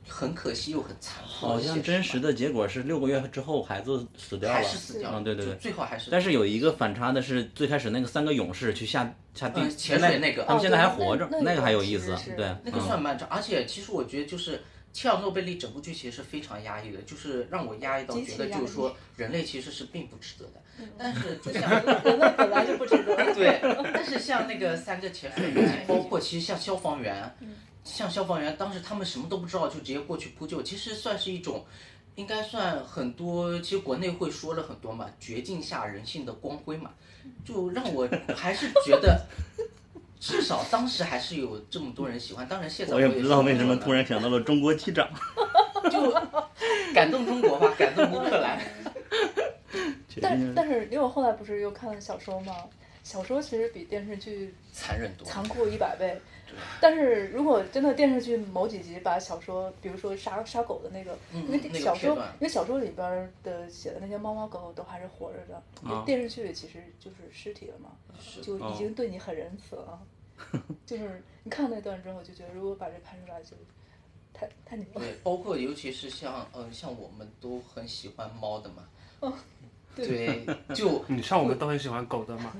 很可惜又很残酷好。像真实的结果是六个月之后孩子死掉了，还是死掉了，嗯，对对对。最后还是但是有一个反差的是，最开始那个三个勇士去下下地嗯潜水那个他们现在还活着，那那个个还有意思对，那个嗯算漫长，而且其实我觉得就是切尔诺贝利整部剧其实是非常压抑的，就是让我压抑到觉得就是说人类其实是并不值得的。但是就像人类本来就不值得。对，但是像那个三个潜水员，包括其实像消防员，像消防员当时他们什么都不知道就直接过去扑救，其实算是一种。应该算很多，其实国内会说了很多嘛，绝境下人性的光辉嘛，就让我还是觉得，至少当时还是有这么多人喜欢。当然现在我也不知道为什么突然想到了中国机长，就感动中国吧，感动乌克兰。但是但是因为我后来不是又看了小说嘛，小说其实比电视剧残忍多了。残酷一百倍。但是如果真的电视剧某几集把小说，比如说杀杀狗的那个，嗯因为那个小说因为小说里边的写的那些猫猫狗狗都还是活着的，啊电视剧里其实就是尸体了嘛，就已哦经对你很仁慈了。就是你看那段之后就觉得，如果把这拍出来就太太牛了。对，包括尤其是像嗯、像我们都很喜欢猫的嘛。哦对，就你像我们都很喜欢狗的嘛。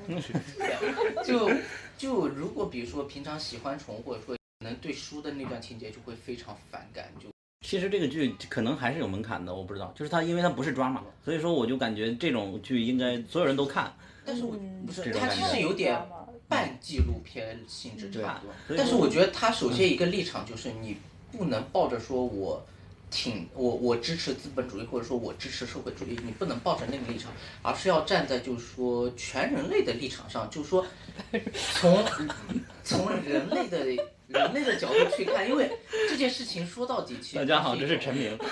就就如果比如说平常喜欢宠物，或者说能对书的那段情节就会非常反感，就其实这个剧可能还是有门槛的，我不知道，就是它因为它不是 drama，所以说我就感觉这种剧应该所有人都看，但是我嗯不是它其实有点半纪录片性质差不多。但是我觉得他首先一个立场就是你不能抱着说我挺我我支持资本主义，或者说我支持社会主义，你不能抱着那个立场，而是要站在就是说全人类的立场上，就是说 从从人类的人类的角度去看，因为这件事情说到底，其实大家好，这是陈明。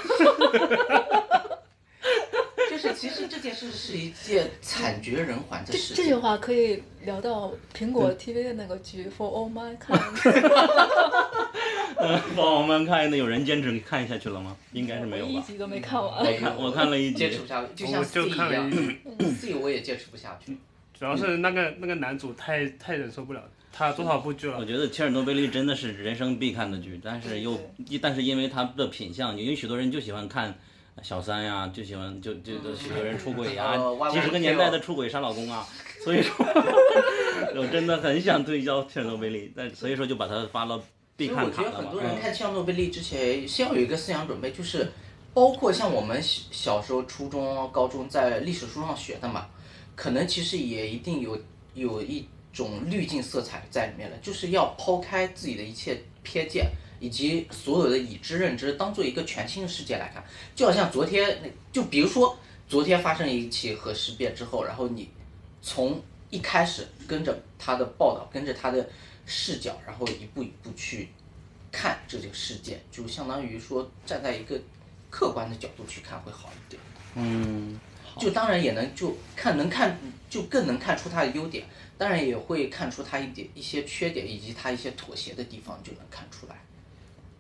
就是其实这件事是一件 惨绝人寰的事情。这句话可以聊到苹果 TV 的那个剧《For All Mankind》。嗯，我们看，有人坚持看下去了吗？应该是没有吧。我一集都没看完。我看我看了一集坚持不，下去，就像我 C 就一样看了一，C 我也坚持不下去。主要是那个那个男主太太忍受不了，他多少部剧了我？觉得切尔诺贝利真的是人生必看的剧，但是又对但是因为他的品相，因为许多人就喜欢看小三呀，就喜欢就就就许多人出轨呀呃，歪歪几十个年代的出轨杀老公啊，所以说我 真的很想推销切尔诺贝利，但所以说就把它发到必所以我觉得。很多人嗯看切尔诺贝利之前，先要有一个思想准备，就是包括像我们小小时候、初中、高中在历史书上学的嘛，可能其实也一定有有一种滤镜色彩在里面了，就是要抛开自己的一切偏见。以及所有的已知认知，当做一个全新的世界来看，就好像昨天，就比如说昨天发生一起核事变之后，然后你从一开始跟着他的报道，跟着他的视角，然后一步一步去看这个事件，就相当于说站在一个客观的角度去看会好一点。嗯，就当然也能就看能看就更能看出他的优点，当然也会看出他一点一些缺点以及他一些妥协的地方，就能看出来。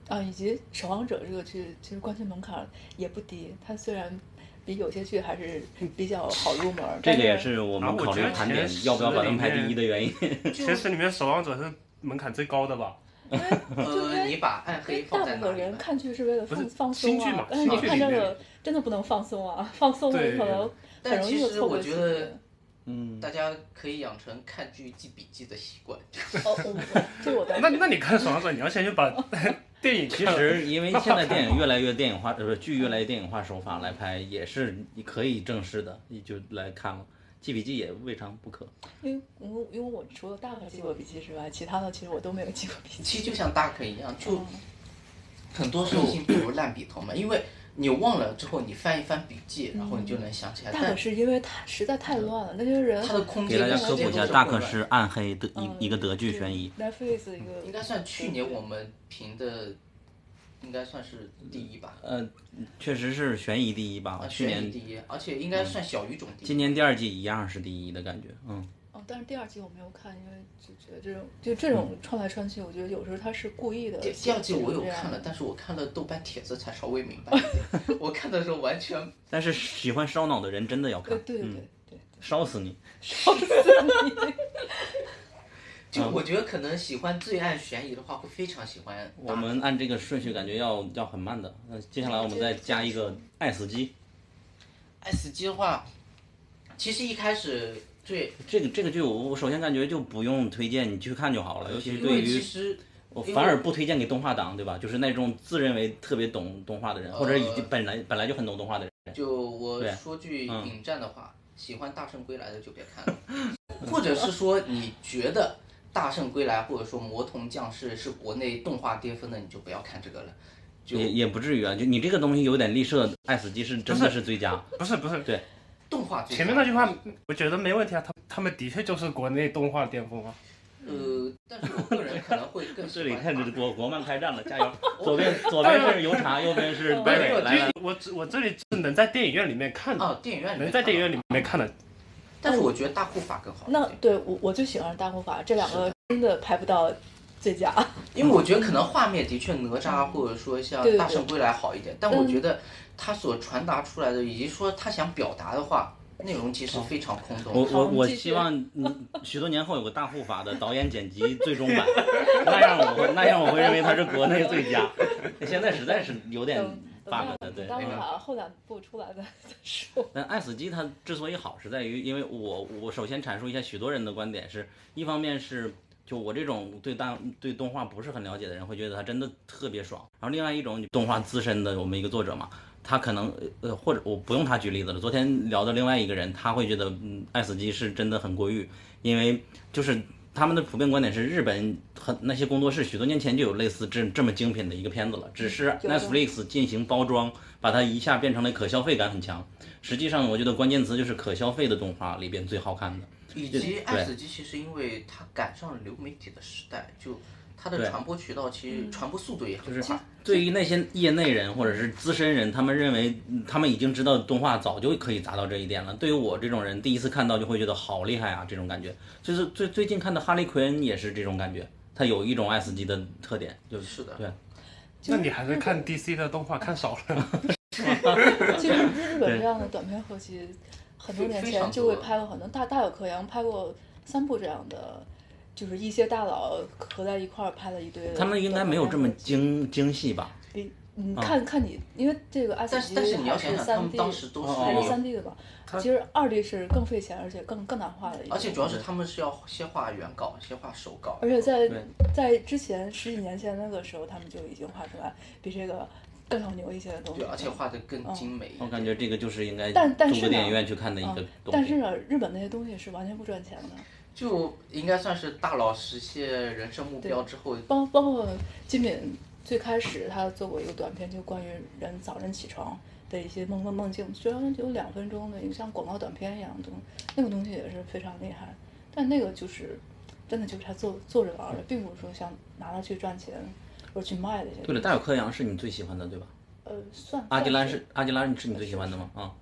啊，以及《守望者》这个剧，其实关注门槛也不低。它虽然比有些剧还是比较好入门，这个也是我们考虑盘点要不要把它们排第一的原因。其实里面守望者是门槛最高的吧？呃，你把暗黑放大在哪里呢？部分人看剧是为了放放松啊但是你看这个真的不能放松啊，放松了对可能很但容易其实我就错过我觉得。嗯，大家可以养成看剧记笔记的习惯。哦，这我 倒那那你看守望者，你要先去把电影其实因为现在电影越来越电影化，呃，不是剧越来越电影化手法来拍，也是你可以正式的，你就来看了。记笔记也未尝不可。因为因为因为我除了大可记过笔记之外，其他的其实我都没有记过笔记。其实就像大可一样，就很多事情不如烂笔头嘛，因为你忘了之后，你翻一翻笔记，然后你就能想起来。大可但是因为他实在太乱了，那些人他的空给大家科普一下，大可是暗黑的一一个德剧悬疑。Netflix 一个应该算去年我们评的，应该算是第一吧。呃，确实是悬疑第一吧啊，。去年、第一，而且应该算小语种第一。今年第二季一样是第一的感觉。嗯，哦，但是第二季我没有看，因为就觉得这种就这种串来串去，我觉得有时候他是故意的第。第二季我有看了，但是我看了豆瓣帖子才稍微明白 一点。我看的时候完全 但是喜欢烧脑的人真的要看对，，对对嗯对对，烧死你。就我觉得可能喜欢罪案悬疑的话，会非常喜欢。我们按这个顺序感觉要要很慢的。那接下来我们再加一个爱死机。爱死机的话，其实一开始最，这个这个剧我我首先感觉就不用推荐，你去看就好了。尤其是对于实我反而不推荐给动画党，对吧？就是那种自认为特别懂动画的人，或者已经本来本来就很懂动画的人。就我说句嗯引战的话，喜欢《大圣归来》的就别看了，或者是说你觉得《大圣归来》或者说《魔童降世》是国内动画巅峰的，你就不要看这个了。就也也不至于啊，就你这个东西有点立设，爱死机是真的是最佳。不是不是，对动画最前面那句话，我觉得没问题啊，他他们的确就是国内动画巅峰啊。呃，但是我个人可能会更喜这里看着国国漫开战了，加油！左边左边是油茶，右边是没有 Berry，来来，我我这里是能在电影院里面看的，哦，电影院里面能在电影院里，面看的。但是我觉得大护法更好那。对我我就喜欢大护法，这两个真的拍不到最佳。因为我觉得可能画面的确哪吒或者说像大圣归来好一点，但嗯我觉得他所传达出来的，以及说他想表达的话，内容其实非常空洞。我我我希望嗯许多年后有个大护法的导演剪辑最终版，那样我会 那样我会认为它是国内最佳。现在实在是有点 bug 大的，对。大护法后两部出来再再说。但爱死机它之所以好，是在于，因为我我首先阐述一下许多人的观点是，一方面是就我这种对大对动画不是很了解的人会觉得它真的特别爽，然后另外一种动画资深的我们一个作者嘛，他可能呃或者我不用他举例子了，昨天聊的另外一个人，他会觉得嗯爱死机是真的很过誉，因为就是。他们的普遍观点是，日本很那些工作室许多年前就有类似这这么精品的一个片子了，只是 Netflix 进行包装，把它一下变成了可消费感很强。实际上，我觉得关键词就是可消费的动画里边最好看的。以及爱死机其实因为它赶上了流媒体的时代，就它的传播渠道其实传播速度也很就是快。对于那些业内人或者是资深人，他们认为嗯他们已经知道动画早就可以达到这一点了。对于我这种人，第一次看到就会觉得好厉害啊，这种感觉。就是最最近看的《哈利奎恩》也是这种感觉，它有一种爱死机的特点，就是是的对。那你还是看 DC 的动画看少了。其 实日本这样的短片后期，很多年前就会拍过很多，大大有克洋拍过三部这样的，就是一些大佬合在一块儿拍了一堆。他们应该没有这么。精精细吧？比嗯，啊看看你，因为这个 S 但是级但是你要还是想想，他三们 D，当时都是还是三 D 的吧？其实二 D 是更费钱，而且更更难画的一个。而且主要是他们是要先画原稿，先画手稿。而且在在之前十几年前那个时候，他们就已经画出来比这个更要牛一些的东西。对，而且画的更精美。我感觉这个就是应该但但是电影院去看的一个嗯东西。但是呢，日本那些东西是完全不赚钱的。就应该算是大佬实现人生目标之后，包包括金敏最开始他做过一个短片，就关于人早晨起床的一些梦梦梦境，虽然有两分钟的一个像广告短片一样的东西，那个东西也是非常厉害。但那个就是真的就是他做做着玩的，并不是说想拿它去赚钱或者去卖的一些。对了，大有克洋是你最喜欢的对吧？呃，算阿基拉是阿基拉是你最喜欢的吗？啊，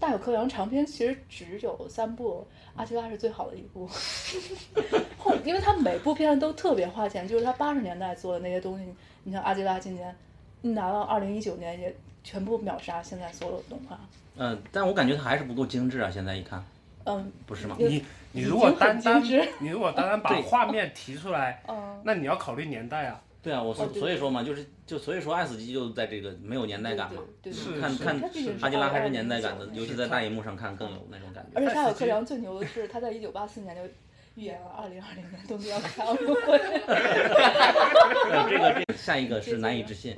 大有克洋长篇其实只有三部，阿基拉是最好的一部。后，因为他每部片子都特别花钱，就是他八十年代做的那些东西，你像阿基拉今年拿到二零一九年也全部秒杀现在所有的动画。呃，但我感觉它还是不够精致啊，现在一看，嗯，不是吗？你你如果单单你如果单单把画面提出来，嗯，那你要考虑年代啊。对啊，我所哦所以说嘛，就是就所以说 S 级就在这个没有年代感嘛。对对对看看阿基拉还是年代感的尤其在大荧幕上看更有那种感觉。而且他有克但是洋最牛的是，他在一九八四年就预言了二零二零年东京奥运会。呃，这个这个下一个是难以置信，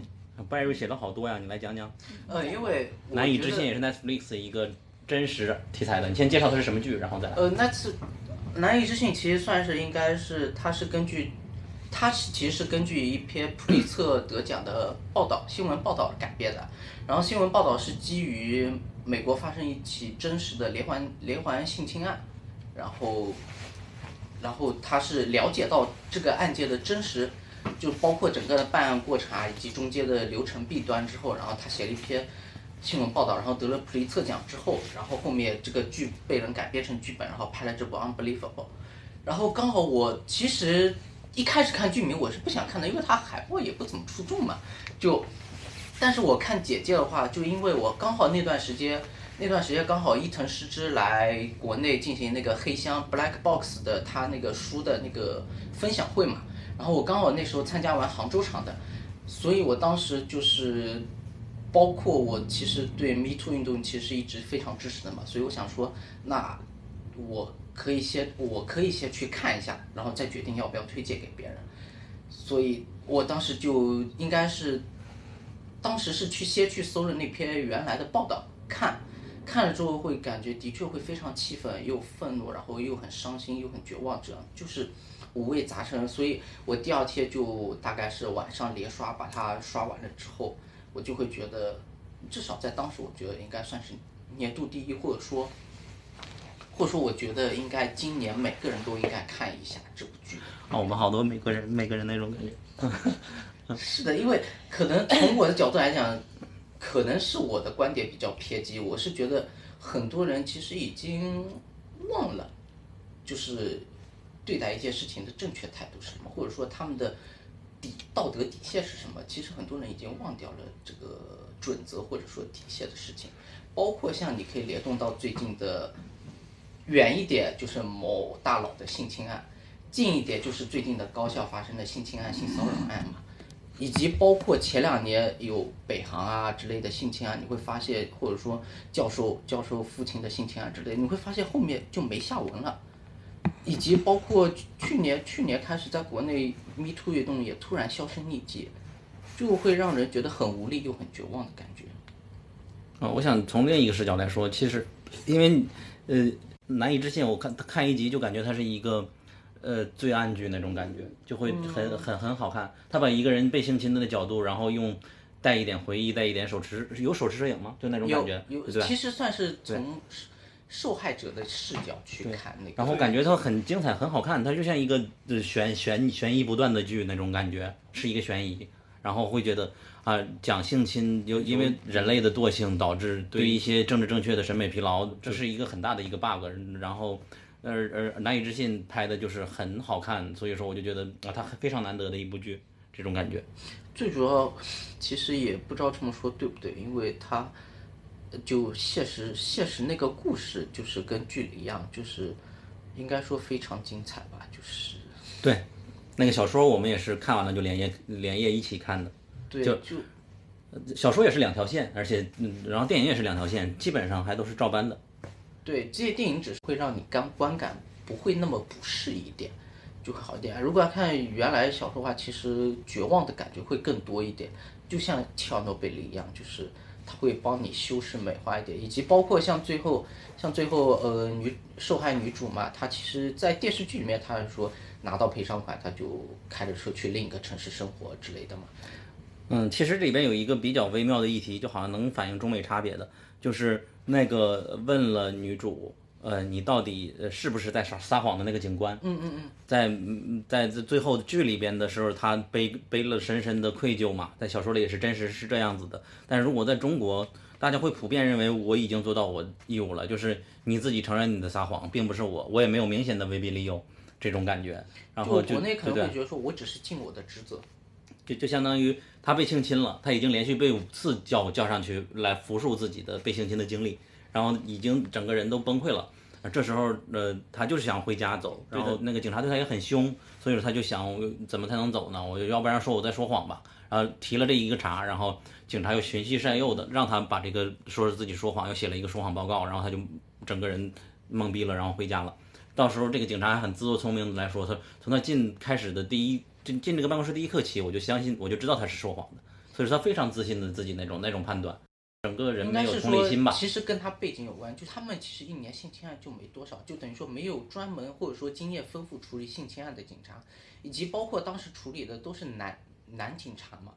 拜瑞写了好多呀，你来讲讲。呃，因为难以置信也是 Netflix 一个真实题材的，你先介绍它是什么剧，然后再来。呃，那次难以置信其实算是应该是它是根据，它是其实是根据一篇普利策得奖的报道新闻报道改编的，然后新闻报道是基于美国发生一起真实的连环连环性侵案，然后然后他是了解到这个案件的真实，就包括整个的办案过程啊，以及中间的流程弊端之后，然后他写了一篇新闻报道，然后得了普利策奖之后，然后后面这个剧被人改编成剧本，然后拍了这部《Unbelievable》，然后刚好我其实一开始看剧名我是不想看的，因为它海报也不怎么出众嘛，就，但是我看简介的话，就因为我刚好那段时间。那段时间刚好伊藤诗织来国内进行那个黑箱 Black Box 的他那个书的那个分享会嘛，然后我刚好那时候参加完杭州场的，所以我当时就是，包括我其实对 Me Too 运动其实一直非常支持的嘛，所以我想说，那我可以先我可以先去看一下，然后再决定要不要推荐给别人，所以我当时就应该是，当时是去先去搜了那篇原来的报道看。看了之后会感觉的确会非常气愤，又愤怒，然后又很伤心，又很绝望，这样就是五味杂陈。所以我第二天就大概是晚上连刷，把它刷完了之后，我就会觉得，至少在当时我觉得应该算是年度第一，或者说，或者说我觉得应该今年每个人都应该看一下这部剧。啊，我们好多美国人，每个人那种感觉。是的，因为可能从我的角度来讲，可能是我的观点比较偏激，我是觉得很多人其实已经忘了，就是对待一件事情的正确态度是什么，或者说他们的底道德底线是什么。其实很多人已经忘掉了这个准则或者说底线的事情，包括像你可以联动到最近的远一点，就是某大佬的性侵案，近一点就是最近的高校发生的性侵案、性骚扰案嘛。以及包括前两年有北航啊之类的性侵案，你会发现，或者说教授教授父亲的性侵案之类，你会发现后面就没下文了。以及包括去年去年开始在国内 Me Too 运动也突然销声匿迹，就会让人觉得很无力又很绝望的感觉。啊，我想从另一个视角来说，其实因为呃难以置信，我看看一集就感觉它是一个呃罪案剧那种感觉，就会嗯很很很好看。他把一个人被性侵的角度，然后用带一点回忆，带一点手持有手持摄影吗？就那种感觉，其？实算是从受害者的视角去看那个，然后感觉它很精彩，很好看，它就像一个呃悬悬悬疑不断的剧那种感觉，是一个悬疑，然后会觉得啊、讲性侵，就因为人类的惰性导致对一些政治正确的审美疲劳，这是一个很大的一个 bug，然后。而而难以置信拍的就是很好看，所以说我就觉得啊，它非常难得的一部剧，这种感觉。最主要其实也不知道这么说对不对，因为它就现实现实那个故事就是跟剧里一样，就是应该说非常精彩吧，就是对，那个小说我们也是看完了就连夜连夜一起看的。对就小说也是两条线，而且嗯，然后电影也是两条线，基本上还都是照搬的。对这些电影只是会让你观观感不会那么不适一点，就会好一点。如果要看原来小说的话，其实绝望的感觉会更多一点，就像切尔诺贝利一样，就是它会帮你修饰美化一点，以及包括像最后像最后呃女受害女主嘛，她其实在电视剧里面她是说拿到赔偿款，他就开着车去另一个城市生活之类的嘛。嗯，其实里边有一个比较微妙的议题，就好像能反映中美差别的，就是那个问了女主，呃，你到底呃是不是在撒撒谎的那个警官，嗯嗯嗯，在嗯在最后剧里边的时候，他背背了深深的愧疚嘛，在小说里也是真实是这样子的，但如果在中国，大家会普遍认为我已经做到我义务了，就是你自己承认你的撒谎，并不是我，我也没有明显的威逼利诱这种感觉，然后就国内可能会觉得说我只是尽我的职责，就就相当于他被性侵了，他已经连续被五次叫叫上去来复述自己的被性侵的经历，然后已经整个人都崩溃了。啊这时候，呃，他就是想回家走，然后那个警察对他也很凶，所以说他就想怎么才能走呢？我要不然说我在说谎吧。然后提了这一个茬，然后警察又循序善诱的让他把这个说是自己说谎，又写了一个说谎报告，然后他就整个人懵逼了，然后回家了。到时候这个警察还很自作聪明的来说，他从他进开始的第一进进这个办公室第一刻起，我就相信，我就知道他是说谎的，所以说他非常自信的自己那种那种判断，整个人没有应该是说同理心吧？其实跟他背景有关，就他们其实一年性侵案就没多少，就等于说没有专门或者说经验丰富处理性侵案的警察，以及包括当时处理的都是男男警察嘛，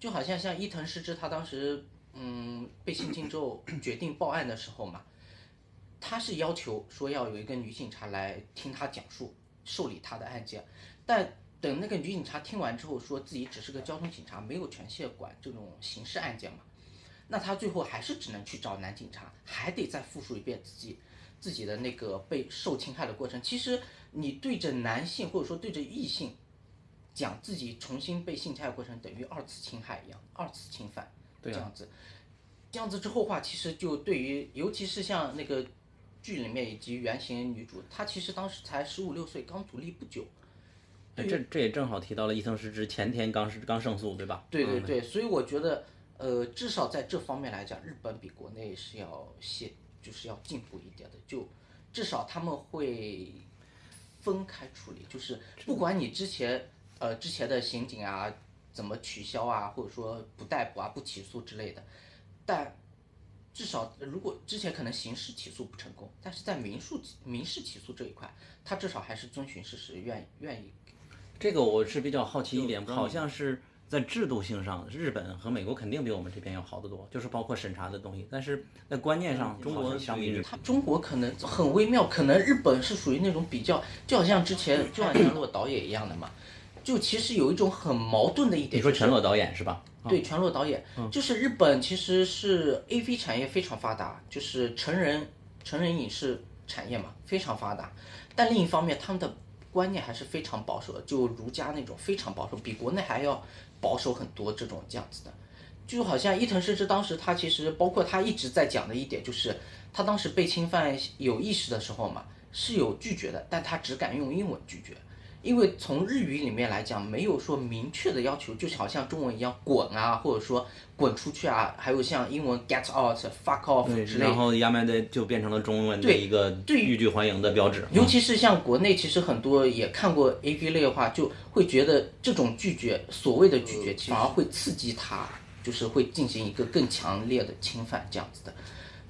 就好像像伊藤诗织他当时嗯被性侵之后 决定报案的时候嘛，他是要求说要有一个女警察来听他讲述受理他的案件，但等那个女警察听完之后说自己只是个交通警察，没有权限管这种刑事案件嘛。那他最后还是只能去找男警察，还得再复述一遍自己自己的那个被受侵害的过程。其实你对着男性或者说对着异性讲自己重新被性侵害过程，等于二次侵害一样，二次侵犯，这样子，这样子之后的话，其实就对于尤其是像那个剧里面以及原型女主，她其实当时才十五六岁，刚独立不久。哎这这也正好提到了伊藤诗织前天刚是刚胜诉，对吧？嗯对对对，所以我觉得，呃，至少在这方面来讲，日本比国内是要先就是要进步一点的，就至少他们会分开处理，就是不管你之前呃之前的刑警啊怎么取消啊，或者说不逮捕啊、不起诉之类的，但至少如果之前可能刑事起诉不成功，但是在民诉民事起诉这一块，他至少还是遵循事实，愿愿意这个我是比较好奇一点，好像是在制度性上，日本和美国肯定比我们这边要好得多，就是包括审查的东西。但是在观念上，中国相比日它中国可能很微妙，可能日本是属于那种比较，就好像之前就像陈洛导演一样的嘛，就其实有一种很矛盾的一点。你说全裸导演是吧？对，全裸导演，就是日本其实是 A V 产业非常发达，就是成人成人影视产业嘛，非常发达。但另一方面，他们的观念还是非常保守的，就儒家那种非常保守，比国内还要保守很多这种这样子的。就好像伊藤诗织当时他其实包括他一直在讲的一点，就是他当时被侵犯有意识的时候嘛，是有拒绝的，但他只敢用英文拒绝。因为从日语里面来讲，没有说明确的要求，就是好像中文一样滚啊，或者说滚出去啊，还有像英文 get out、fuck off，之类的。然后亚麻的就变成了中文的一个对欲拒还迎的标志。尤其是像国内，其实很多也看过 A V 类的话，就会觉得这种拒绝，所谓的拒绝，反而会刺激他，就是会进行一个更强烈的侵犯这样子的。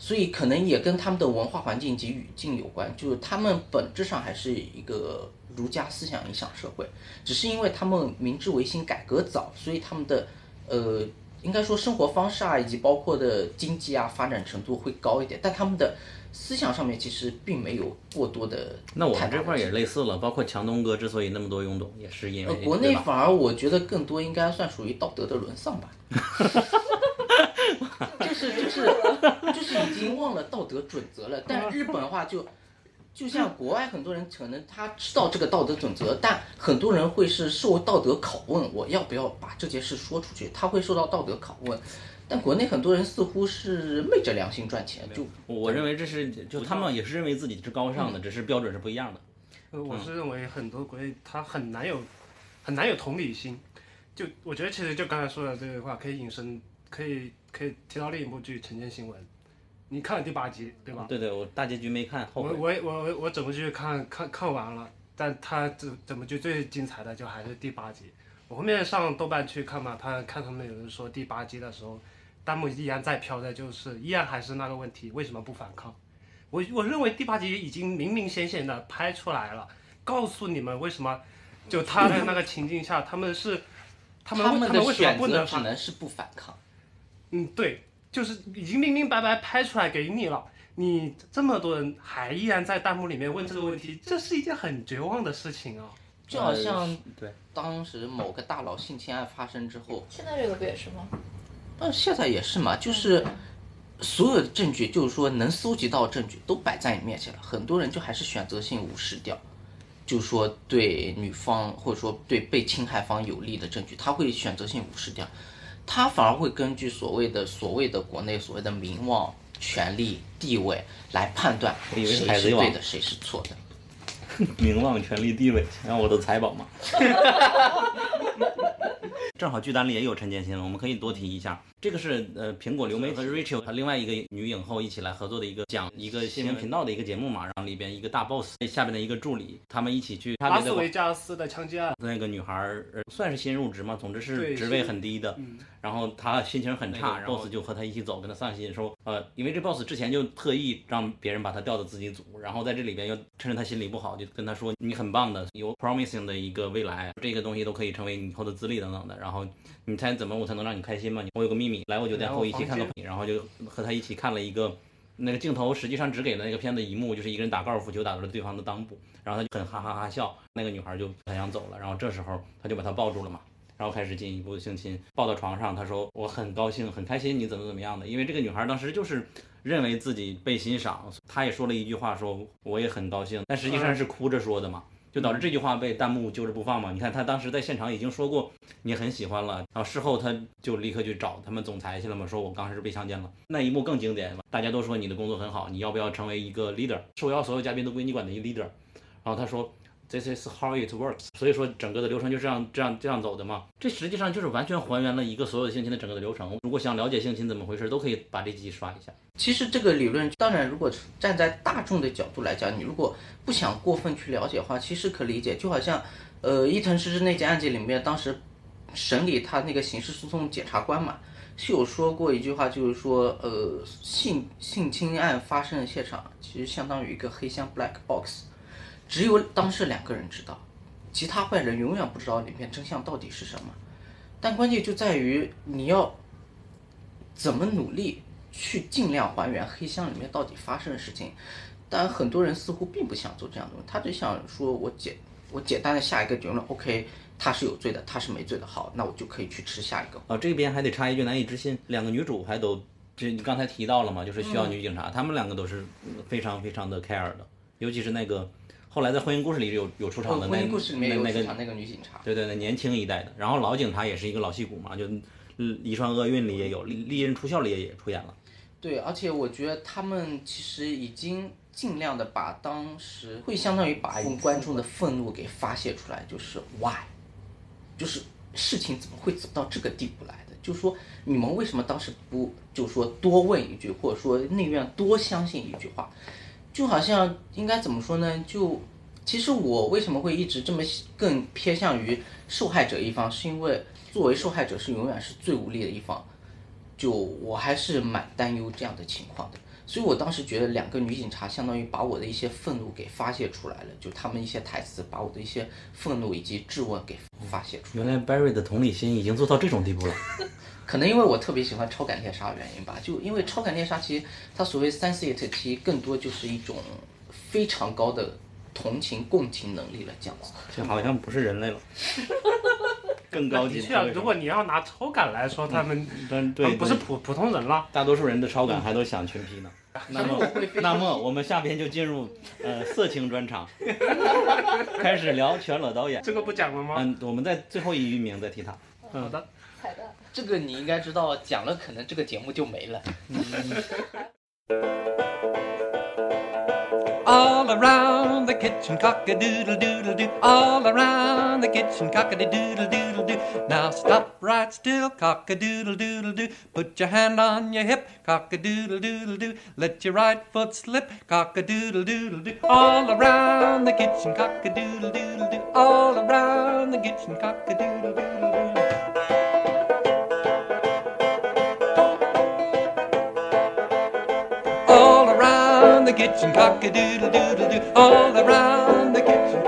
所以可能也跟他们的文化环境及语境有关，就是他们本质上还是一个儒家思想影响社会，只是因为他们明治维新改革早，所以他们的呃应该说生活方式啊，以及包括的经济啊发展程度会高一点，但他们的思想上面其实并没有过多的那我们这块儿也类似了，包括强东哥之所以那么多拥趸，也是因呃为，国内反而我觉得更多应该算属于道德的沦丧吧，就是就是就是已经忘了道德准则了。但日本的话就就像国外很多人可能他知道这个道德准则，但很多人会是受道德拷问，我要不要把这件事说出去？他会受到道德拷问。但国内很多人似乎是昧着良心赚钱，就我我认为这是就他们也是认为自己是高尚的，只是标准是不一样的。呃，我是认为很多国内他很难有很难有同理心。就我觉得其实就刚才说的这个话，可以引申，可以可以提到另一部剧《晨间新闻》，你看了第八集对吧？对对，我大结局没看，后我。我我我整部剧看看看完了，但它整整部剧最精彩的就还是第八集。我后面上豆瓣去看嘛，他看他们有人说第八集的时候，弹幕依然在飘的，就是依然还是那个问题，为什么不反抗？我我认为第八集已经明明显显的拍出来了，告诉你们为什么，就他在那个情境下，他们是他们他们的为什么选择只不能反能是不反抗。嗯，对，就是已经明明白白拍出来给你了，你这么多人还依然在弹幕里面问这个问题，这是一件很绝望的事情啊。就好像呃对，当时某个大佬性侵案发生之后，现在这个不也是吗？呃，现在也是嘛，就是所有的证据，就是说能搜集到证据都摆在你面前了，很多人就还是选择性无视掉，就说对女方或者说对被侵害方有利的证据，他会选择性无视掉，他反而会根据所谓的所谓的国内所谓的名望、权力、地位来判断我以为谁是对的，谁是错的。名望、权力、地位，想要我的财宝吗？正好剧单里也有陈建新，我们可以多提一下。这个是呃苹果刘梅和 Rachel 和另外一个女影后一起来合作的一个讲一个新闻频道的一个节目嘛，然后里边一个大 boss 下边的一个助理，他们一起去拉斯维加斯的枪击案，那个女孩算是新入职嘛，总之是职位很低的。嗯然后他心情很差，boss 就和他一起走，跟他散心说，呃，因为这 boss 之前就特意让别人把他调到自己组，然后在这里边又趁着他心里不好，就跟他说你很棒的，有 promising 的一个未来，这个东西都可以成为你以后的资历等等的。然后你猜怎么我才能让你开心吗？我有个秘密，来我酒店和我一起看个然后片，然后就和他一起看了一个。那个镜头实际上只给了那个片子一幕，就是一个人打高尔夫球打到了对方的裆部，然后他就很哈哈哈笑，那个女孩就很想走了，然后这时候他就把她抱住了嘛，然后开始进一步性侵，抱到床上，他说我很高兴很开心，你怎么怎么样的，因为这个女孩当时就是认为自己被欣赏，她也说了一句话说我也很高兴，但实际上是哭着说的嘛。就导致这句话被弹幕揪着不放嘛。你看她当时在现场已经说过你很喜欢了，然后事后她就立刻去找他们总裁去了嘛，说我当时被强奸了。那一幕更经典，大家都说你的工作很好，你要不要成为一个 leader？受邀所有嘉宾都归你管的一个 leader。然后她说 This is how it works。所以说整个的流程就这样这样这样走的嘛。这实际上就是完全还原了一个所有的性侵的整个的流程。如果想了解性侵怎么回事，都可以把这集刷一下。其实这个理论，当然，如果站在大众的角度来讲，你如果不想过分去了解的话，其实可理解。就好像，呃，伊藤诗织那件案件里面，当时审理他那个刑事诉讼检察官嘛，是有说过一句话，就是说，呃，性性侵案发生的现场其实相当于一个黑箱 black box，只有当事两个人知道，其他坏人永远不知道里面真相到底是什么。但关键就在于你要怎么努力去尽量还原黑箱里面到底发生的事情。但很多人似乎并不想做这样的东西，他只想说我简我简单的下一个结论，OK，他是有罪的，他是没罪的，好，那我就可以去吃下一个。啊，这边还得插一句难以置信，两个女主还都，这你刚才提到了嘛，就是需要女警察，她们两个都是嗯非常非常的 care 的，尤其是那个后来在婚姻故事里有有出场的那婚姻故事里面有那那个出场那个女警察，对对对，年轻一代的，然后老警察也是一个老戏骨嘛，就嗯遗传厄运里也有，利利刃出鞘里也也出演了。对，而且我觉得他们其实已经尽量的把当时会相当于把观众的愤怒给发泄出来，就是 why，就是事情怎么会走到这个地步来的？就是说你们为什么当时不就说多问一句，或者说宁愿多相信一句话？就好像应该怎么说呢？就其实我为什么会一直这么更偏向于受害者一方，是因为作为受害者是永远是最无力的一方。就我还是蛮担忧这样的情况的。所以我当时觉得两个女警察相当于把我的一些愤怒给发泄出来了，就他们一些台词把我的一些愤怒以及质问给发泄出来。原来 Barry 的同理心已经做到这种地步了。可能因为我特别喜欢超感猎杀的原因吧，就因为超感猎杀其实它所谓 sensitive 其实更多就是一种非常高的同情共情能力了，这样子。这好像不是人类了，更高级的确啊，如果你要拿超感来说，他们但对他们不是普普通人了。大多数人的超感还都想群批呢。那么 那么我们下边就进入呃色情专场，开始聊全裸导演。这个不讲了吗？嗯，我们在最后一名再提他。好的。这个你应该知道，讲了可能这个节目就没了。 All around the kitchen, cock a doodle doodle doo. All around the kitchen, cock a doodle doodle doo. Now stop right still, cock a doodle doodle doo. Put your hand on your hip, cock a doodle doodle doo. Let your right foot slip, cock a doodle doodle doo. All around the kitchen, cock a doodle doodle doo. All around the kitchen, cock a doodle doodle doo. Around the kitchen, cock a doodle doodle doo. All around the kitchen,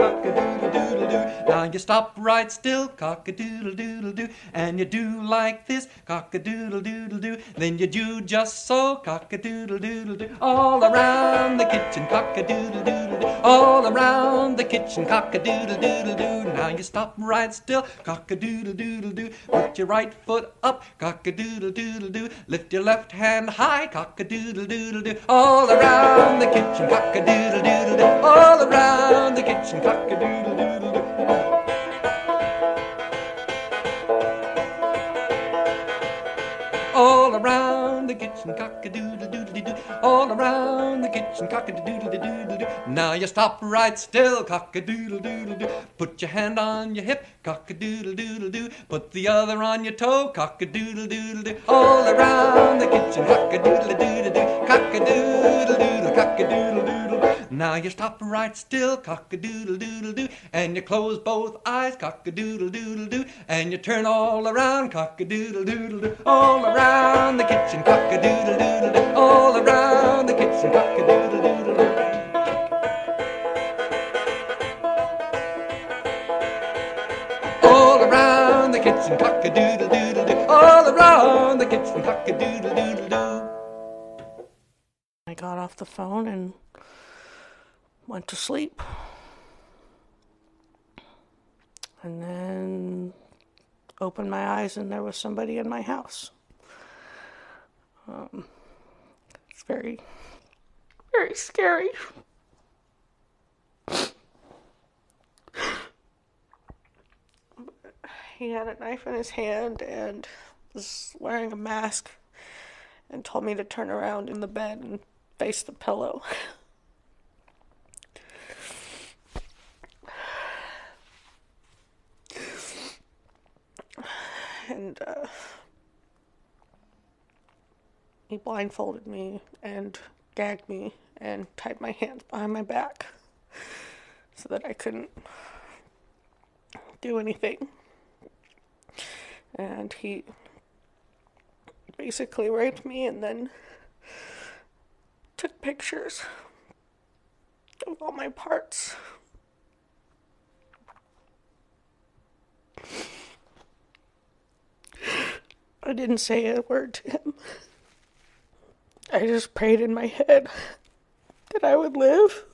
Now you stop right still, cock a doodle doodle doo, and you do like this, cock a doodle doodle doo. Then you do just so, cock a doodle doodle doo. All around the kitchen, cock a doodle doodle doo. All around the kitchen, cock a doodle doodle doo. Now you stop right still, cock a doodle doodle doo. Put your right foot up, cock a doodle doodle doo. Lift your left hand high, cock a doodle doodle doo. All around the kitchen, cock a doodle doodle doo. All around the kitchen, cock a doodle doodle around the kitchen, cock a doodle All around the kitchen, cock a doodle doodle doo. Now you stop right still, cock a doodle doodle doo. Put your hand on your hip, cock a doodle doodle doo. Put the other on your toe, cock a doodle doodle doo. All around the kitchen, cock a doodle doodle doo. Cock a doodle doodle, cock a doodle doodle. Now you stop right still, cock a doodle doodle doo. And you close both eyes, cock a doodle doodle doo. And you turn all around, cock a doodle doodle doo. All around the kitchen, cock a doodle doodle doo. All around the kitchen. All around the kitchen, cock a doodle doodle doo. All around the kitchen, cock a doodle doodle doo. I got off the phone and went to sleep. And then opened my eyes and there was somebody in my house. Um, very, very scary. He had a knife in his hand and was wearing a mask and told me to turn around in the bed and face the pillow. and uh, he blindfolded me and gagged me and tied my hands behind my back so that I couldn't do anything. And he basically raped me and then took pictures of all my parts. I didn't say a word to him. I just prayed in my head that I would live.